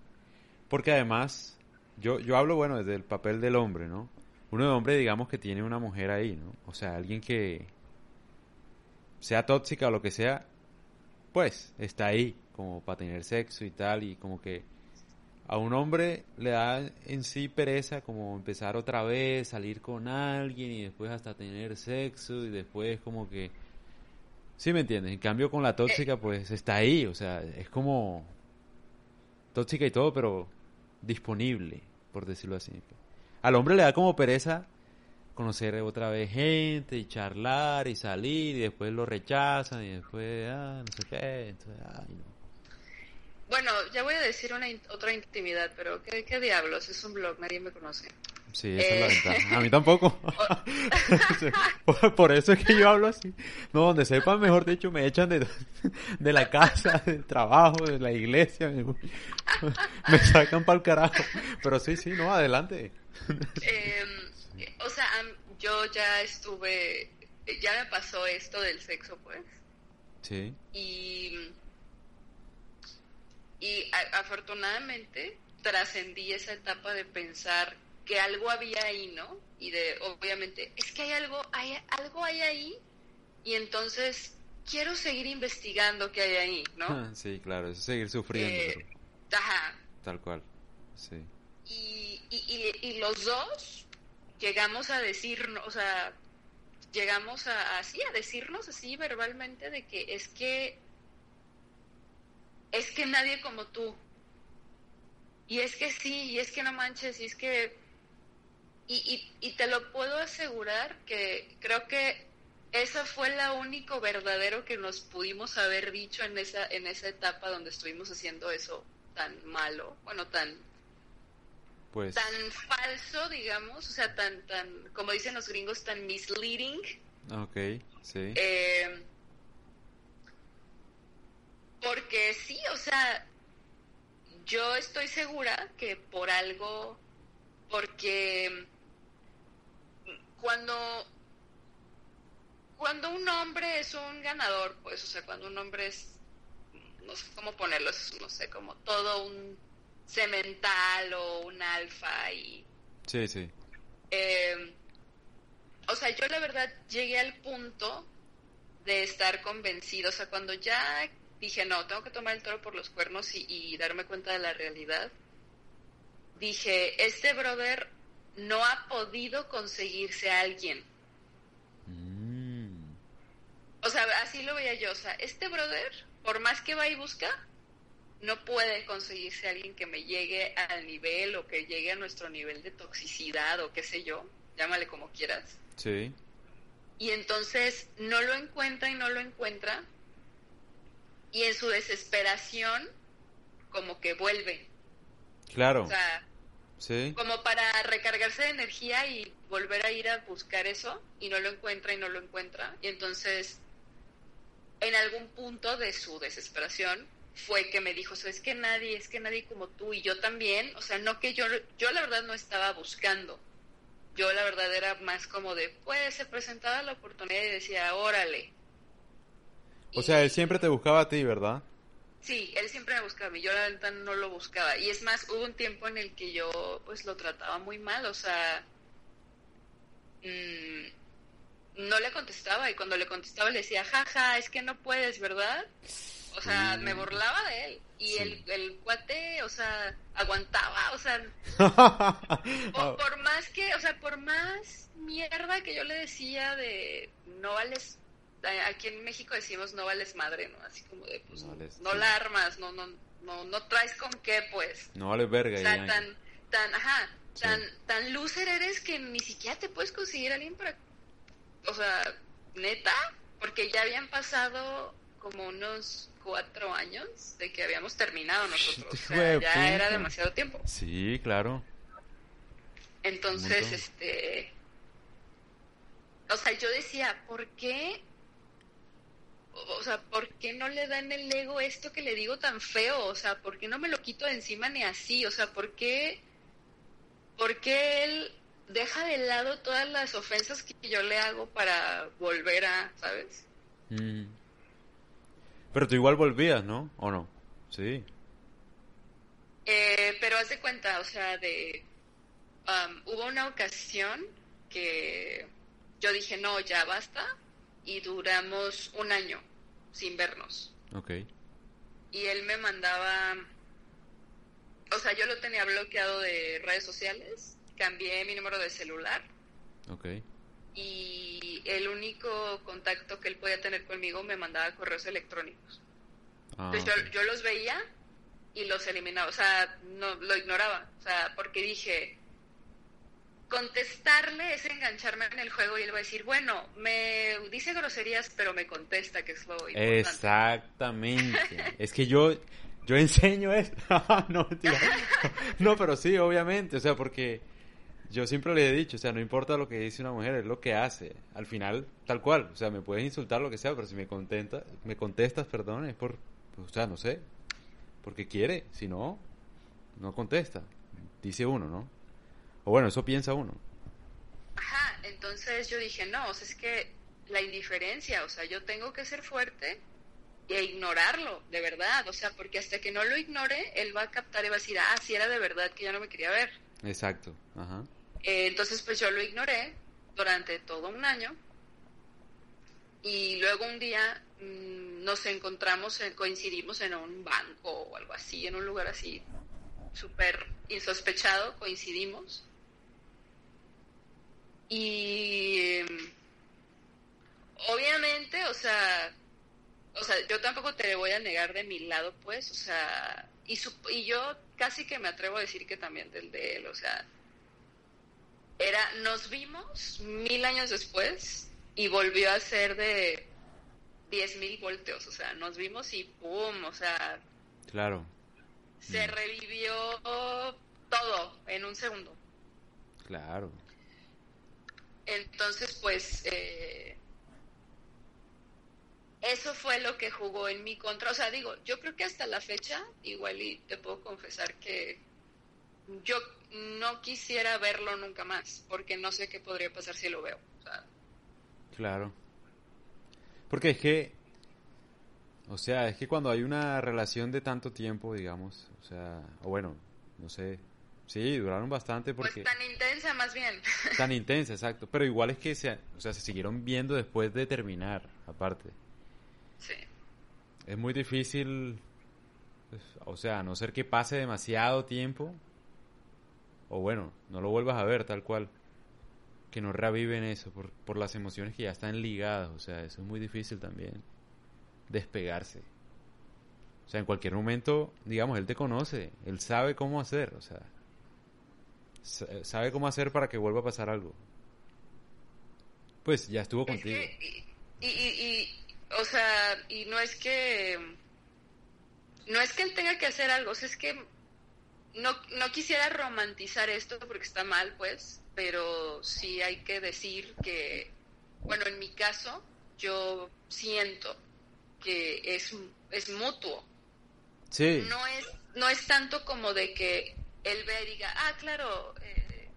Porque además, yo, yo hablo, bueno, desde el papel del hombre, ¿no? Uno de hombre, digamos que tiene una mujer ahí, ¿no? O sea, alguien que sea tóxica o lo que sea, pues está ahí como para tener sexo y tal y como que a un hombre le da en sí pereza como empezar otra vez, salir con alguien y después hasta tener sexo y después como que Sí, me entiendes. En cambio, con la tóxica, pues está ahí. O sea, es como tóxica y todo, pero disponible, por decirlo así. Al hombre le da como pereza conocer otra vez gente y charlar y salir y después lo rechazan y después, ah, no sé qué. Entonces, ay, no. bueno, ya voy a decir una in- otra intimidad, pero ¿qué, qué diablos? Es un blog, nadie me conoce. Sí, esa es la Eh. ventaja. A mí tampoco. [LAUGHS] por, [LAUGHS] por eso es que yo hablo así. No, donde sepan, mejor dicho, me echan de, de la casa, del trabajo, de la iglesia. Me, [LAUGHS] me sacan para el carajo. Pero sí, sí, no, adelante. Eh, o sea, yo ya estuve, ya me pasó esto del sexo, pues. Sí, y, y a- afortunadamente trascendí esa etapa de pensar que algo había ahí, ¿no? Y de, obviamente, es que hay algo, hay algo hay ahí, y entonces quiero seguir investigando qué hay ahí, ¿no? [LAUGHS] sí, claro, es seguir sufriendo, Eh, pero Ajá. tal cual. Sí, Y, y, y, y los dos llegamos a decirnos, o sea, llegamos a, así, a decirnos así verbalmente de que es que es que nadie como tú. Y es que sí, y es que no manches, y es que y, y, te lo puedo asegurar que creo que esa fue la único verdadero que nos pudimos haber dicho en esa, en esa etapa donde estuvimos haciendo eso tan malo, bueno, tan pues tan falso, digamos, o sea, tan tan como dicen los gringos tan misleading. Ok, sí. Eh, porque sí, o sea, yo estoy segura que por algo, porque cuando cuando un hombre es un ganador, pues, o sea, cuando un hombre es, no sé cómo ponerlo, es, no sé, como todo un cemental o un alfa y... Sí, sí. Eh, o sea, yo la verdad llegué al punto de estar convencido, o sea, cuando ya dije, no, tengo que tomar el toro por los cuernos y, darme cuenta de la realidad, dije, este brother no ha podido conseguirse a alguien. Mm. O sea, así lo veía yo, o sea, este brother, por más que va y busca, no puede conseguirse alguien que me llegue al nivel o que llegue a nuestro nivel de toxicidad o qué sé yo, llámale como quieras. Sí. Y entonces no lo encuentra y no lo encuentra. Y en su desesperación, como que vuelve. Claro. O sea, sí. como para recargarse de energía y volver a ir a buscar eso y no lo encuentra y no lo encuentra. Y entonces, en algún punto de su desesperación, fue que me dijo, es que nadie, es que nadie como tú y yo también, o sea, no que yo, yo la verdad no estaba buscando, yo la verdad era más como de, pues se presentaba la oportunidad y decía, órale. O sea, él siempre te buscaba a ti, ¿verdad? Sí, él siempre me buscaba a mí, yo la verdad no lo buscaba. Y es más, hubo un tiempo en el que yo pues lo trataba muy mal, o sea, mmm, no le contestaba y cuando le contestaba le decía, jaja, es que no puedes, ¿verdad? O sea, me burlaba de él. Y el, el cuate, o sea, aguantaba, o sea, [LAUGHS] por, por, más que, o sea, por más mierda que yo le decía de no vales, aquí en México decimos no vales madre, ¿no? Así como de, pues, no, no la armas, no, no, no, no traes con qué, pues. No vales verga. O sea, tan, tan, ajá, tan, tan loser eres que ni siquiera te puedes conseguir a alguien para, o sea, neta, porque ya habían pasado como unos cuatro años de que habíamos terminado nosotros. O sea, ya era demasiado tiempo. Sí, claro. Entonces, este... O sea, yo decía, ¿por qué? O sea, ¿por qué no le dan el ego esto que le digo tan feo? O sea, ¿por qué no me lo quito de encima ni así? O sea, ¿por qué, ¿por qué él deja de lado todas las ofensas que yo le hago para volver a, ¿sabes? Mm. Pero tú igual volvías, ¿no? ¿O no? Sí. Eh, pero haz de cuenta, o sea, de... Um, hubo una ocasión que yo dije, no, ya basta, y duramos un año sin vernos. Ok. Y él me mandaba... O sea, yo lo tenía bloqueado de redes sociales, cambié mi número de celular. Ok y el único contacto que él podía tener conmigo me mandaba correos electrónicos. Ah, Entonces yo, yo, los veía y los eliminaba, o sea, no lo ignoraba, o sea, porque dije, contestarle es engancharme en el juego y él va a decir, bueno, me dice groserías, pero me contesta, que es lo importante. Exactamente. [LAUGHS] es que yo, yo enseño esto. [LAUGHS] no, no, pero sí, obviamente, o sea, porque yo siempre le he dicho, o sea, no importa lo que dice una mujer, es lo que hace. Al final, tal cual, o sea, me puedes insultar lo que sea, pero si me contenta, me contestas, perdón, es por, o sea, no sé, porque quiere, si no, no contesta, dice uno, ¿no? O bueno, eso piensa uno. Ajá, entonces yo dije, no, o sea, es que la indiferencia, o sea, yo tengo que ser fuerte e ignorarlo, de verdad, o sea, porque hasta que no lo ignore, él va a captar y va a decir, ah, sí era de verdad que ya no me quería ver. Exacto, ajá. Eh, entonces, pues yo lo ignoré durante todo un año y luego un día mmm, nos encontramos, coincidimos en un banco o algo así, en un lugar así súper insospechado, coincidimos. Y obviamente, o sea, o sea, yo tampoco te voy a negar de mi lado, pues, o sea, y, su, y yo casi que me atrevo a decir que también del de él, o sea, era, nos vimos mil años después y volvió a ser de 10.000 voltios, o sea, nos vimos y ¡pum! O sea... Claro. Se mm. revivió todo en un segundo. Claro. Entonces, pues, eh, eso fue lo que jugó en mi contra. O sea, digo, yo creo que hasta la fecha, igual y te puedo confesar que yo no quisiera verlo nunca más, porque no sé qué podría pasar si lo veo. Claro. Porque es que, o sea, es que cuando hay una relación de tanto tiempo, digamos, o sea, o bueno, no sé, sí, duraron bastante pues porque... Pues tan intensa más bien. [LAUGHS] Tan intensa, exacto, pero igual es que se, o sea, se siguieron viendo después de terminar, aparte. Sí. Es muy difícil, pues, o sea, a no ser que pase demasiado tiempo, o bueno, no lo vuelvas a ver tal cual, que no reviven eso por, por las emociones que ya están ligadas, o sea, eso es muy difícil también, despegarse. O sea, en cualquier momento, digamos, él te conoce, él sabe cómo hacer, o sea, sabe cómo hacer para que vuelva a pasar algo. Pues ya estuvo contigo. y, y, o sea, y no es que no es que él tenga que hacer algo, es que no, no quisiera romantizar esto porque está mal, pues, pero sí hay que decir que, bueno, en mi caso, yo siento que es, es mutuo. Sí. No es, no es tanto como de que él ve y diga, ah, claro, eh,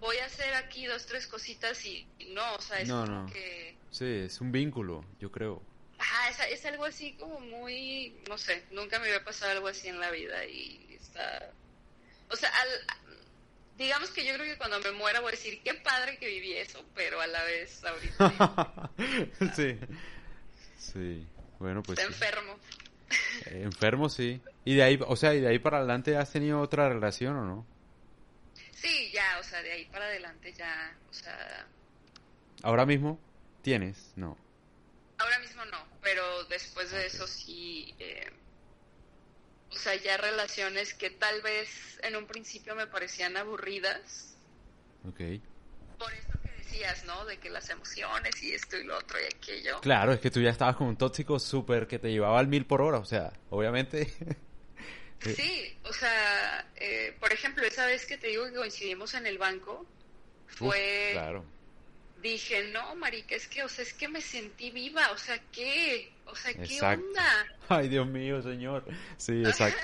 voy a hacer aquí dos, tres cositas y no, o sea, es como que... Sí, es un vínculo, yo creo. Ajá, es, es, algo así como muy, no sé, nunca me había pasado algo así en la vida y está... O sea, al, digamos que yo creo que cuando me muera voy a decir, qué padre que viví eso, pero a la vez ahorita... [LAUGHS] sí, sí, bueno, pues... Está enfermo. Eh, enfermo, sí. Y de ahí, o sea, y de ahí para adelante has tenido otra relación o no? Sí, ya, o sea, de ahí para adelante ya, o sea... ¿Ahora mismo tienes? No. Ahora mismo no, pero después de eso sí, eh, o sea, ya relaciones que tal vez en un principio me parecían aburridas. Ok. Por eso que decías, ¿no? De que las emociones y esto y lo otro y aquello. Claro, es que tú ya estabas con un tóxico súper que te llevaba al mil por hora, o sea, obviamente. [LAUGHS] sí, o sea, eh, por ejemplo, esa vez que te digo que coincidimos en el banco, fue... claro dije, no, marica, es que, o sea, es que me sentí viva, o sea, ¿qué? O sea, ¿qué onda? [LAUGHS] Ay, Dios mío, señor. Sí, [LAUGHS] exacto.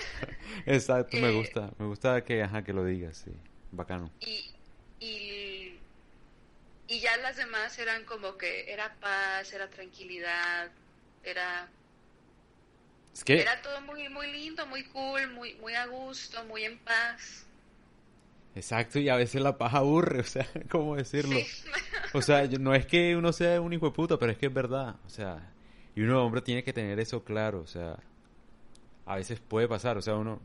exacto, me eh, gusta, me gusta que, ajá, que lo digas, sí, bacano. Y, y, y ya las demás eran como que era paz, era tranquilidad, era... Es que... Era todo muy, muy lindo, muy cool, muy, muy a gusto, muy en paz. Exacto, y a veces la paja aburre, [LAUGHS] o sea, ¿cómo decirlo? O sea, no es que uno sea un hijo de puta, pero es que es verdad, o sea, y uno hombre tiene que tener eso claro, o sea, a veces puede pasar, o sea, uno,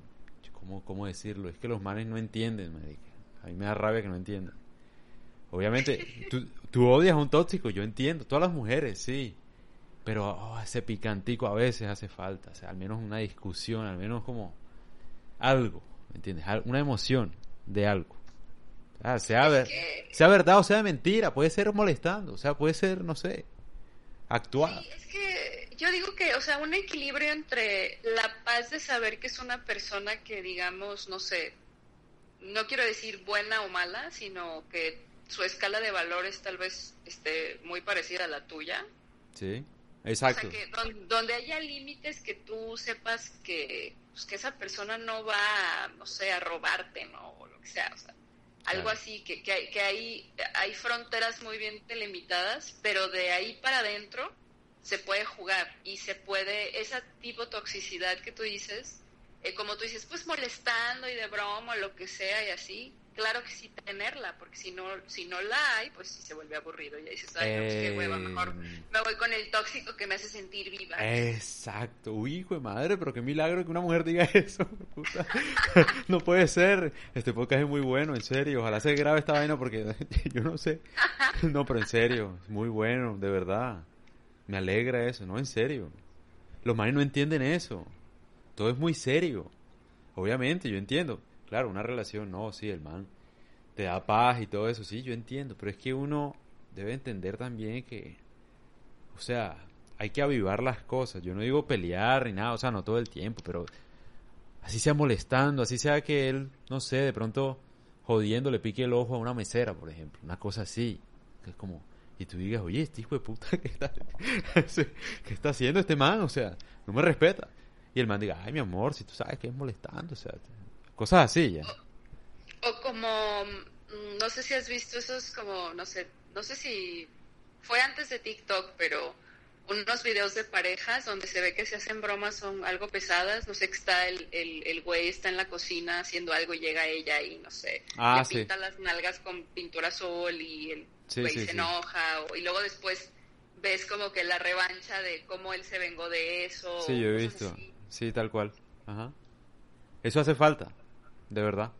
¿cómo, cómo decirlo? Es que los manes no entienden, me a mí me da rabia que no entiendan. Obviamente, [LAUGHS] tú, tú odias a un tóxico, yo entiendo, todas las mujeres, sí, pero oh, ese picantico a veces hace falta, o sea, al menos una discusión, al menos como algo, ¿me entiendes? Una emoción de algo. Ah, sea, sea verdad o sea mentira, puede ser molestando, o sea, puede ser, no sé, actuar. es que yo digo que, o sea, un equilibrio entre la paz de saber que es una persona que, digamos, no sé, no quiero decir buena o mala, sino que su escala de valores tal vez esté muy parecida a la tuya. Sí, exacto. O sea, que donde haya límites que tú sepas que, pues, que esa persona no va, no sé, a robarte, ¿no? sea, o sea, algo así, que, que, hay, que hay, hay fronteras muy bien delimitadas, pero de ahí para adentro se puede jugar y se puede, esa tipo toxicidad que tú dices, eh, como tú dices, pues molestando y de broma lo que sea y así, claro que sí tenerla, porque si no, si no la hay, pues sí se vuelve aburrido. Y dices, ay, no, pues qué hueva, mejor em. me voy con el tóxico que me hace sentir viva. Exacto, uy, hijo de madre, pero qué milagro que una mujer diga [LAUGHS] eso. [LAUGHS] no puede ser. Este podcast es muy bueno, en serio. Ojalá se grabe esta vaina porque [LAUGHS] yo no sé. No, pero en serio, es muy bueno, de verdad. Me alegra eso, no, en serio. Los manes no entienden eso. Todo es muy serio. Obviamente, yo entiendo Claro, una relación, no, sí, el man te da paz y todo eso, sí, yo entiendo, pero es que uno debe entender también que, o sea, hay que avivar las cosas. Yo no digo pelear ni nada, o sea, no todo el tiempo, pero así sea molestando, así sea que él, no sé, de pronto jodiendo le pique el ojo a una mesera, por ejemplo, una cosa así, que es como, y tú digas, oye, este hijo de puta, [LAUGHS] ¿qué está, ¿qué está haciendo este man? O sea, no me respeta. Y el man diga, ay, mi amor, si tú sabes que es molestando, o sea, cosas así ya. O, como, mm, no sé si has visto esos como, no sé, no sé si fue antes de TikTok, pero unos videos de parejas donde se ve que se hacen bromas son algo pesadas, no sé, que está el, el, el güey está en la cocina haciendo algo y llega ella y no sé, ah, le pinta las nalgas con pintura azul y el güey se enoja y luego después ves como que la revancha de cómo él se vengó de eso. Sí, yo he visto, sí, tal cual, ajá. Eso hace falta, de verdad.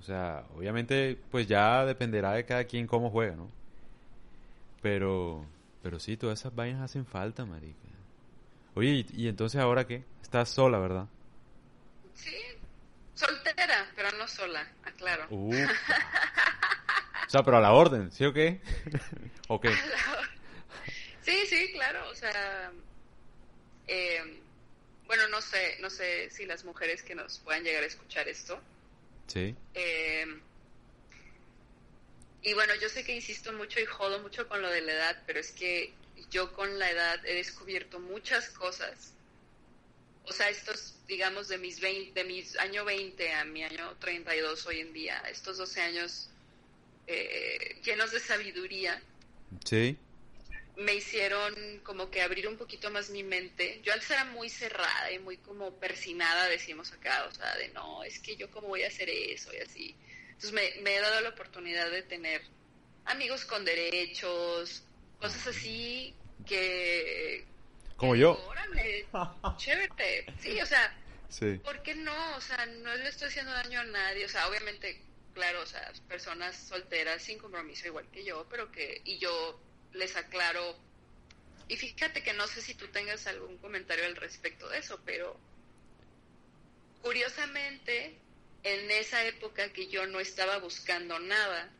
O sea, obviamente pues ya dependerá de cada quien cómo juega, ¿no? Pero pero sí, todas esas vainas hacen falta, marica. Oye, ¿y, entonces ahora qué? Estás sola, ¿verdad? Sí, soltera, pero no sola, aclaro. Uh. [LAUGHS] o sea, pero a la orden, ¿sí o qué? [LAUGHS] ¿O qué? Sí, sí, claro, o sea... Eh, bueno, no sé, no sé si las mujeres que nos puedan llegar a escuchar esto. Sí. Eh, y bueno, yo sé que insisto mucho y jodo mucho con lo de la edad, pero es que yo con la edad he descubierto muchas cosas. O sea, estos, digamos, de mis 20, de mis año 20 a mi año 32 hoy en día, estos 12 años eh, llenos de sabiduría. Sí. Me hicieron como que abrir un poquito más mi mente. Yo antes era muy cerrada y muy como persinada, decimos acá, o sea, de no, es que yo cómo voy a hacer eso y así. Entonces me, he dado la oportunidad de tener amigos con derechos, cosas así que... Como yo. Órale, chévere. Sí, o sea, ¿por qué no? O sea, no le estoy haciendo daño a nadie. O sea, obviamente, claro, o sea, personas solteras sin compromiso igual que yo, pero que... Y yo les aclaro... Y fíjate que no sé si tú tengas algún comentario al respecto de eso, pero curiosamente en esa época que yo no estaba buscando nada.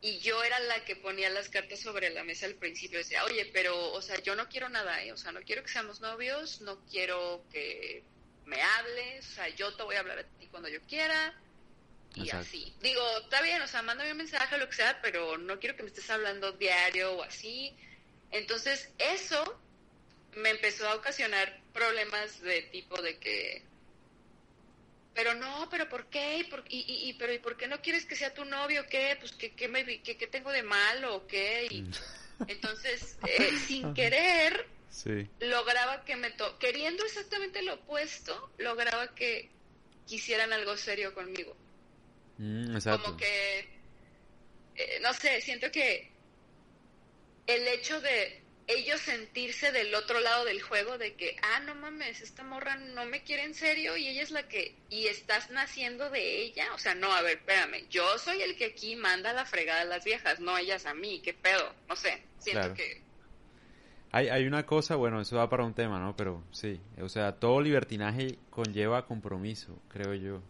Y yo era la que ponía las cartas sobre la mesa al principio. Decía, oye, pero, o sea, yo no quiero nada, ¿eh? O sea, no quiero que seamos novios, no quiero que me hables, o sea, yo te voy a hablar a ti cuando yo quiera. Y así. Digo, está bien, o sea, mándame un mensaje lo que sea, pero no quiero que me estés hablando diario o así. Entonces, eso me empezó a ocasionar problemas de tipo de que, pero no, pero ¿por qué? ¿Y, por, y, y, pero, ¿y por qué no quieres que sea tu novio? ¿Qué? Pues, ¿qué, qué, me, qué, qué tengo de malo? ¿O qué? Y, mm. entonces, [LAUGHS] eh, sin querer, lograba que me... To queriendo exactamente lo opuesto, lograba que quisieran algo serio conmigo. Mm, exacto. Como que, eh, no sé, siento que el hecho de ellos sentirse del otro lado del juego de que, ah, no mames, esta morra no me quiere en serio y ella es la que, y estás naciendo de ella, o sea, no, a ver, espérame, yo soy el que aquí manda la fregada a las viejas, no ellas a mí, qué pedo, no sé, siento que... Hay, hay una cosa, bueno, eso va para un tema, ¿no? Pero sí, o sea, todo libertinaje conlleva compromiso, creo yo,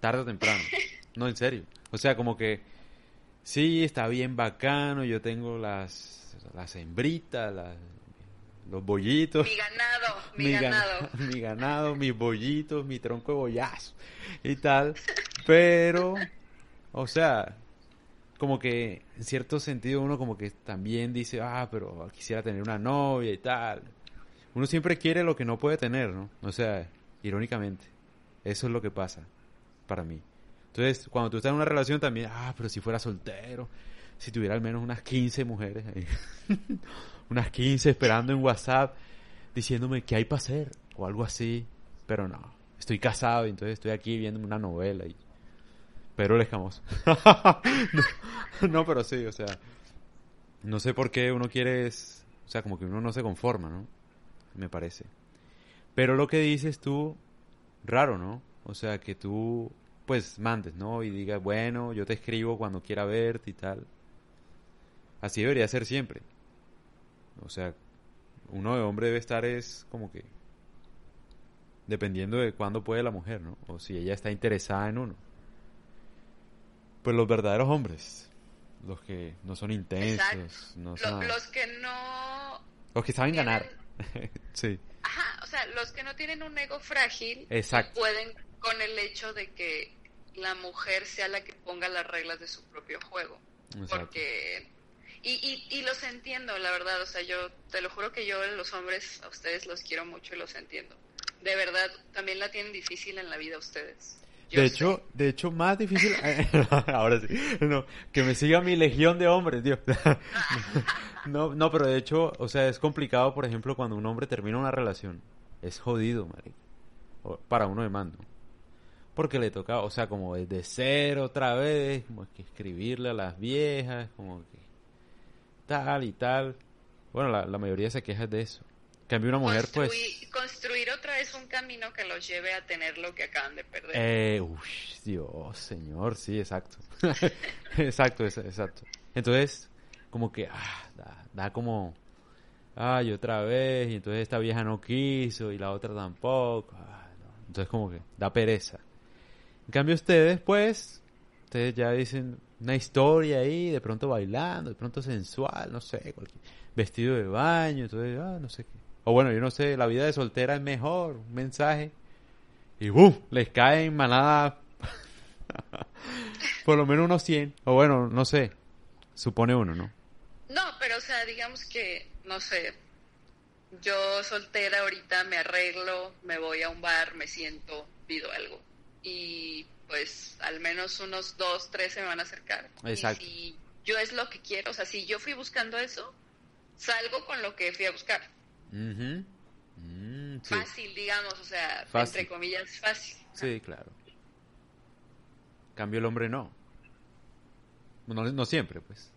tarde o temprano, [LAUGHS] no, en serio, o sea, como que, sí, está bien bacano, yo tengo las las hembritas, los bollitos. Mi ganado, mi, ganado. [LAUGHS] mi ganado, mis bollitos, mi tronco de bollazo y tal. Pero, o sea, como que en cierto sentido uno como que también dice, ah, pero quisiera tener una novia y tal. Uno siempre quiere lo que no puede tener, ¿no? O sea, irónicamente. Eso es lo que pasa para mí. Entonces, cuando tú estás en una relación también, ah, pero si fuera soltero, si tuviera al menos unas 15 mujeres ahí. [LAUGHS] unas 15 esperando en WhatsApp diciéndome qué hay para hacer o algo así. Pero no, estoy casado y entonces estoy aquí viendo una novela y... Pero le [LAUGHS] no, no, pero sí, o sea, no sé por qué uno quiere, o sea, como que uno no se conforma, ¿no? Me parece. Pero lo que dices tú, raro, ¿no? O sea, que tú, pues, mandes, ¿no? Y digas, bueno, yo te escribo cuando quiera verte y tal. Así debería ser siempre. O sea, uno de hombre debe estar es como que dependiendo de cuándo puede la mujer, ¿no? O si ella está interesada en uno. Pues los verdaderos hombres. Los que no son intensos. No son... los que no Los que saben ganar. [LAUGHS] sí. Ajá, o sea, los que no tienen un ego frágil Exacto. pueden con el hecho de que la mujer sea la que ponga las reglas de su propio juego. Exacto. Porque... Y, y, y los entiendo, la verdad, o sea, yo te lo juro que yo los hombres a ustedes los quiero mucho y los entiendo. De verdad, también la tienen difícil en la vida ustedes. Yo De sé. hecho, de hecho, más difícil. [LAUGHS] Ahora sí. No, que me siga mi legión de hombres, Dios. [LAUGHS] No, no, pero de hecho, o sea, es complicado, por ejemplo, cuando un hombre termina una relación. Es jodido, marica. Para uno de mando. Porque le toca, o sea, como desde cero otra vez, como que escribirle a las viejas, como que tal y tal. Bueno, la, la mayoría se queja de eso. Cambio, una mujer, pues. Construir- otra vez un camino que los lleve a tener lo que acaban de perder. Eh, uy, Dios, señor, sí, exacto. [LAUGHS] exacto, exacto. Entonces, como que, ah, da, da como, ay, otra vez, y entonces esta vieja no quiso, y la otra tampoco. ah, no. Entonces, como que, da pereza. En cambio, ustedes, pues, ustedes ya dicen una historia ahí, de pronto bailando, de pronto sensual, no sé, cualquier, vestido de baño, entonces, ah, no sé qué. O bueno, yo no sé, la vida de soltera es mejor, un mensaje. Y ¡bum! Les cae en manada [LAUGHS] por lo menos unos 100. O bueno, no sé. Supone uno, ¿no? No, pero o sea, digamos que, no sé, yo soltera ahorita me arreglo, me voy a un bar, me siento, pido algo. Y pues al menos unos dos, tres se me van a acercar. Exacto. Y si yo es lo que quiero, o sea, si yo fui buscando eso, salgo con lo que fui a buscar. Mm, sí. Fácil, digamos, o sea, Fácil. entre comillas, fácil. Sí, claro. Cambio el hombre no. No, no siempre, pues.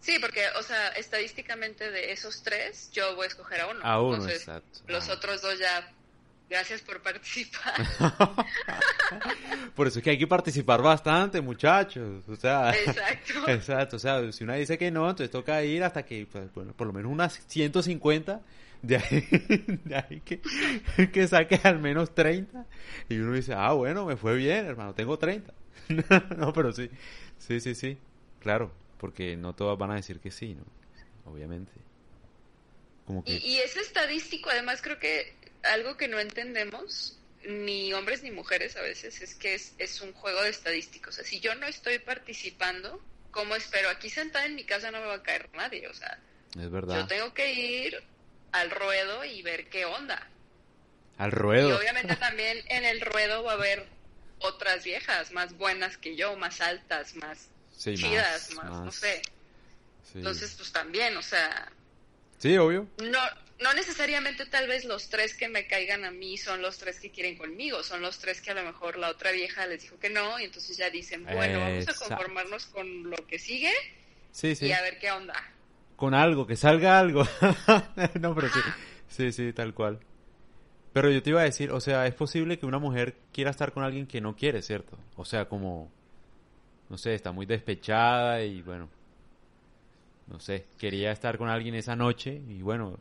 Sí, porque, o sea, estadísticamente de esos tres, yo voy a escoger a uno. A uno, Entonces, exacto. Los Ah. otros dos ya, gracias por participar. [LAUGHS] Por eso es que hay que participar bastante, muchachos. O sea, Exacto. [LAUGHS] exacto. O sea, si una dice que no, entonces toca ir hasta que, pues, bueno, por lo menos unas 150. De ahí, [LAUGHS] de ahí que, que saque al menos 30. Y uno dice, ah, bueno, me fue bien, hermano, tengo 30. no, pero sí. Sí, sí, sí. Claro, porque no todas van a decir que sí, ¿no? Obviamente. Como que. Y, y es estadístico, además creo que algo que no entendemos, ni hombres ni mujeres a veces, es que es, es un juego de estadísticos. O sea, si yo no estoy participando, ¿cómo espero? Aquí sentada en mi casa no me va a caer nadie, o sea, Es verdad. yo tengo que ir al ruedo y ver qué onda. Al Y ruedo. obviamente también en el ruedo va a haber otras viejas más buenas que yo, más altas, más Sí, chidas, más, más, no sé. Sí. Entonces, pues también, o sea, Sí, obvio. no, no necesariamente tal vez los tres que me caigan a mí son los tres que quieren conmigo, son los tres que a lo mejor la otra vieja les dijo que no y entonces ya dicen, bueno, vamos a conformarnos con lo que sigue Sí, sí. y a ver qué onda. Con algo, que salga algo. [LAUGHS] no, pero sí. Sí, sí, tal cual. Pero yo te iba a decir, o sea, es posible que una mujer quiera estar con alguien que no quiere, ¿cierto? O sea, como, no sé, está muy despechada y bueno, no sé, quería estar con alguien esa noche y bueno,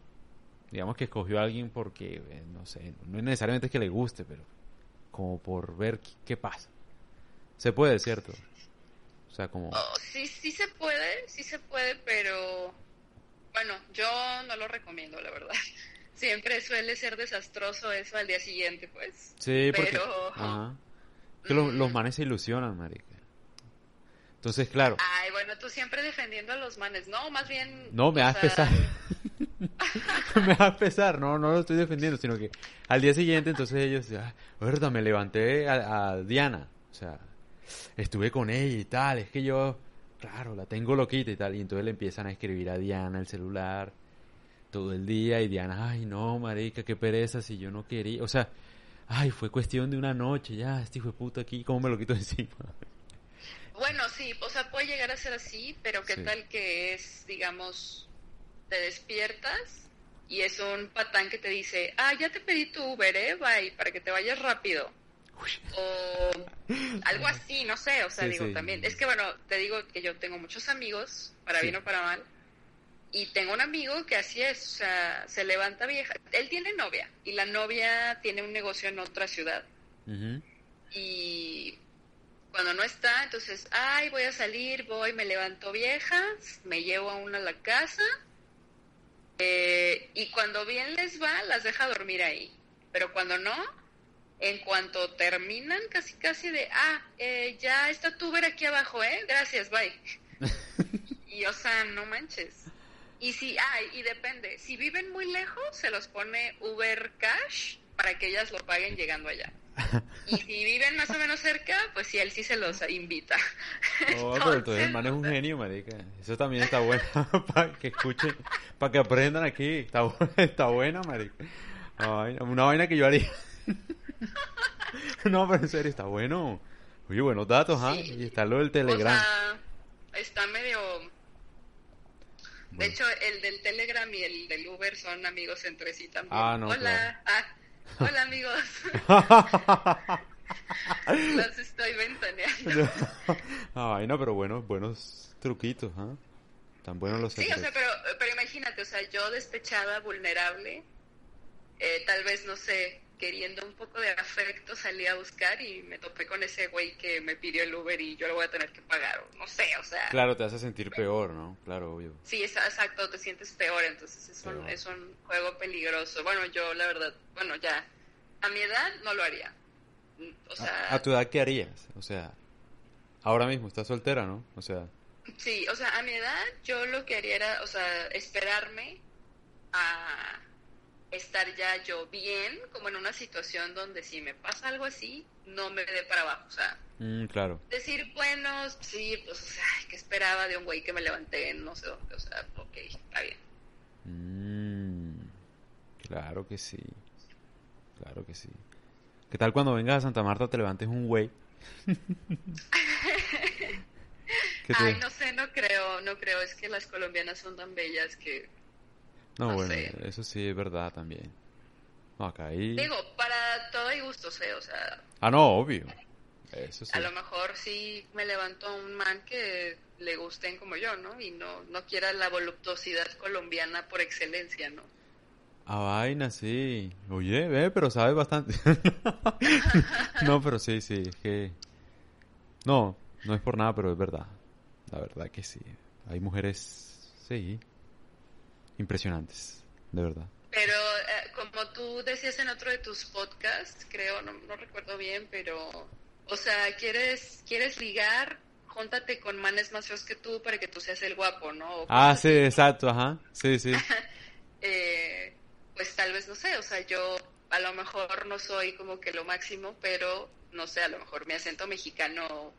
digamos que escogió a alguien porque, eh, no sé, no es necesariamente que le guste, pero como por ver qué, pasa. Se puede, ¿cierto? O sea, como... Oh, sí, sí se puede, sí se puede, pero bueno, yo no lo recomiendo, la verdad. [LAUGHS] Siempre suele ser desastroso eso al día siguiente, pues. Sí, porque... Pero- Ajá. [LAUGHS] Que los, los manes se ilusionan, marica. Entonces, claro. Ay, bueno, tú siempre defendiendo a los manes. No, más bien... No, me sea, pesar. [LAUGHS] me va a pesar. No, no lo estoy defendiendo, sino que al día siguiente, entonces ellos, ah, verdad, me levanté a, a Diana. O sea, estuve con ella y tal. Es que yo, claro, la tengo loquita y tal. Y entonces le empiezan a escribir a Diana el celular todo el día. Y Diana, ay, no, marica, qué pereza si yo no quería. O sea, ay, fue cuestión de una noche ya. Este hijo de puta aquí, ¿cómo me lo quito encima? Bueno, sí, o sea, puede llegar a ser así, pero ¿qué Sí. tal que es, digamos, te despiertas y es un patán que te dice, ah, ya te pedí tu Uber, eh, bye, para que te vayas rápido. O algo así, no sé, o sea, Sí, digo sí. también. Es que bueno, te digo que yo tengo muchos amigos, para Sí. bien o para mal, y tengo un amigo que así es, o sea, se levanta vieja. Él tiene novia y la novia tiene un negocio en otra ciudad y cuando no está, entonces, ay, voy a salir, voy, me levanto vieja, me llevo a una a la casa, eh, y cuando bien les va, las deja dormir ahí. Pero cuando no, en cuanto terminan, casi casi de, ah, eh, ya está tu Uber aquí abajo, ¿eh? Gracias, bye. [LAUGHS] y o sea, no manches. Y si, ah, y depende, si viven muy lejos, se los pone Uber Cash para que ellas lo paguen llegando allá. [LAUGHS] Y si viven más o menos cerca, pues sí, él sí se los invita. [LAUGHS] Oh, pero entonces el man es un genio, marica. Eso también está bueno [LAUGHS] para que escuchen, para que aprendan aquí. Está, bu- está buena, marica. Ay, una vaina que yo haría. no, pero en serio, está bueno. Oye, buenos datos, ¿ah? Sí. Y está lo del Telegram. O sea, está medio... De hecho, el del Telegram y el del Uber son amigos entre sí también. Ah, no, Hola. Ah, hola, amigos. [LAUGHS] Los estoy ventaneando. [LAUGHS] Ay, no, pero bueno, buenos truquitos, ¿ah? Tan buenos los Sí, o sea, pero, pero imagínate, o sea, yo despechada, vulnerable, eh, tal vez, no sé, queriendo un poco de afecto, salí a buscar y me topé con ese güey que me pidió el Uber y yo lo voy a tener que pagar, o no sé, o sea... Claro, te hace sentir peor, ¿no? Claro, obvio. Sí, es- exacto, te sientes peor, entonces es un, es un juego peligroso. Bueno, yo la verdad, bueno, ya, a mi edad no lo haría. O sea, ¿A, a tu edad qué harías? O sea, ahora mismo estás soltera, ¿no? O sea, sí, o sea, a mi edad yo lo que haría era, o sea, esperarme a estar ya yo bien, como en una situación donde si me pasa algo así, no me dé para abajo, o sea, mm, claro. decir, bueno, sí, pues, o sea, ¿qué esperaba de un güey que me levanté en no sé dónde? O sea, ok, está bien. Mm, claro que sí. Claro que sí. ¿Qué tal cuando vengas a Santa Marta te levantes un güey? [LAUGHS] ¿Qué te- Ay, no sé, no creo, no creo, es que las colombianas son tan bellas que, No, no bueno, sé. eso sí es verdad también. No, acá ahí... digo, para todo hay gustos, ¿eh? O sea, Ah, no, obvio. Eso sí. a lo mejor sí me levanto a un man que le gusten como yo, ¿no? Y no, no quiera la voluptuosidad colombiana por excelencia, ¿no? A vaina, sí. Oye, ve, pero sabes bastante. [LAUGHS] no, pero sí, sí, es que... No, no es por nada, pero es verdad. La verdad que sí. Hay mujeres, sí, impresionantes, de verdad. Pero eh, como tú decías en otro de tus podcasts, creo, no, no recuerdo bien, pero, o sea, quieres, quieres ligar, júntate con manes más feos que tú para que tú seas el guapo, ¿no? O Ah, sí, exacto, ajá. Sí, sí. [LAUGHS] eh, pues tal vez no sé, o sea, yo a lo mejor no soy como que lo máximo, pero no sé, a lo mejor mi acento mexicano,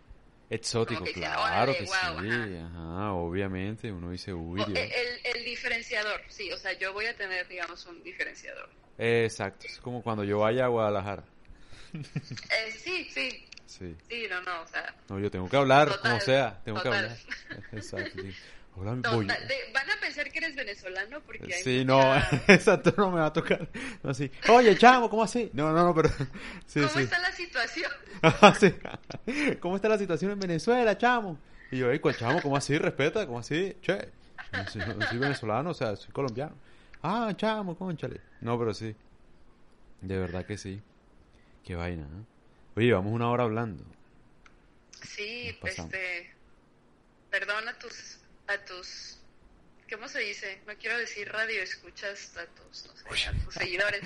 Exótico, que claro "Órale, que guau, sí. ajá". Ajá, obviamente. Uno dice, uy, Dios. el, el diferenciador, sí, o sea, yo voy a tener, digamos, un diferenciador. Exacto, es como cuando yo vaya a Guadalajara. [LAUGHS] Eh, sí, sí, Sí. sí, no, no, o sea, No, yo tengo que hablar, Total, como sea, tengo que total. hablar. [LAUGHS] Exacto, sí. Hola, de- van a pensar que eres venezolano porque hay Sí, mucha- no, [LAUGHS] exacto, no me va a tocar. No. Oye, chamo, ¿cómo así? No, no, no, pero. [LAUGHS] Sí, ¿Cómo sí. está la situación? [LAUGHS] Sí. ¿Cómo está la situación en Venezuela, chamo? Y yo, "Ey, ¿cuál chamo? ¿Cómo así? Respeta, ¿cómo así? Che, no soy, no soy venezolano, o sea, soy colombiano. Ah, chamo, conchale. No, pero sí. De verdad que sí. Qué vaina, ¿no? Oye, vamos una hora hablando. Sí, pasamos. este, perdón a tus, a tus, ¿cómo se dice? No quiero decir radio, escuchas a tus, no sé, a tus seguidores,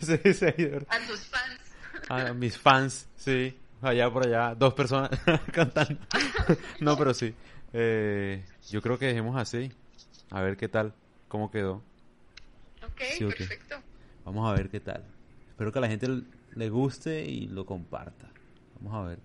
[LAUGHS] sí, seguidor. a tus fans. A mis fans, sí. Allá por allá, dos personas [LAUGHS] cantando. no, pero sí. Eh, yo creo que dejemos así. A ver qué tal, cómo quedó. Ok, Sí, perfecto. Vamos a ver qué tal. Espero que a la gente le guste y lo comparta. Vamos a ver.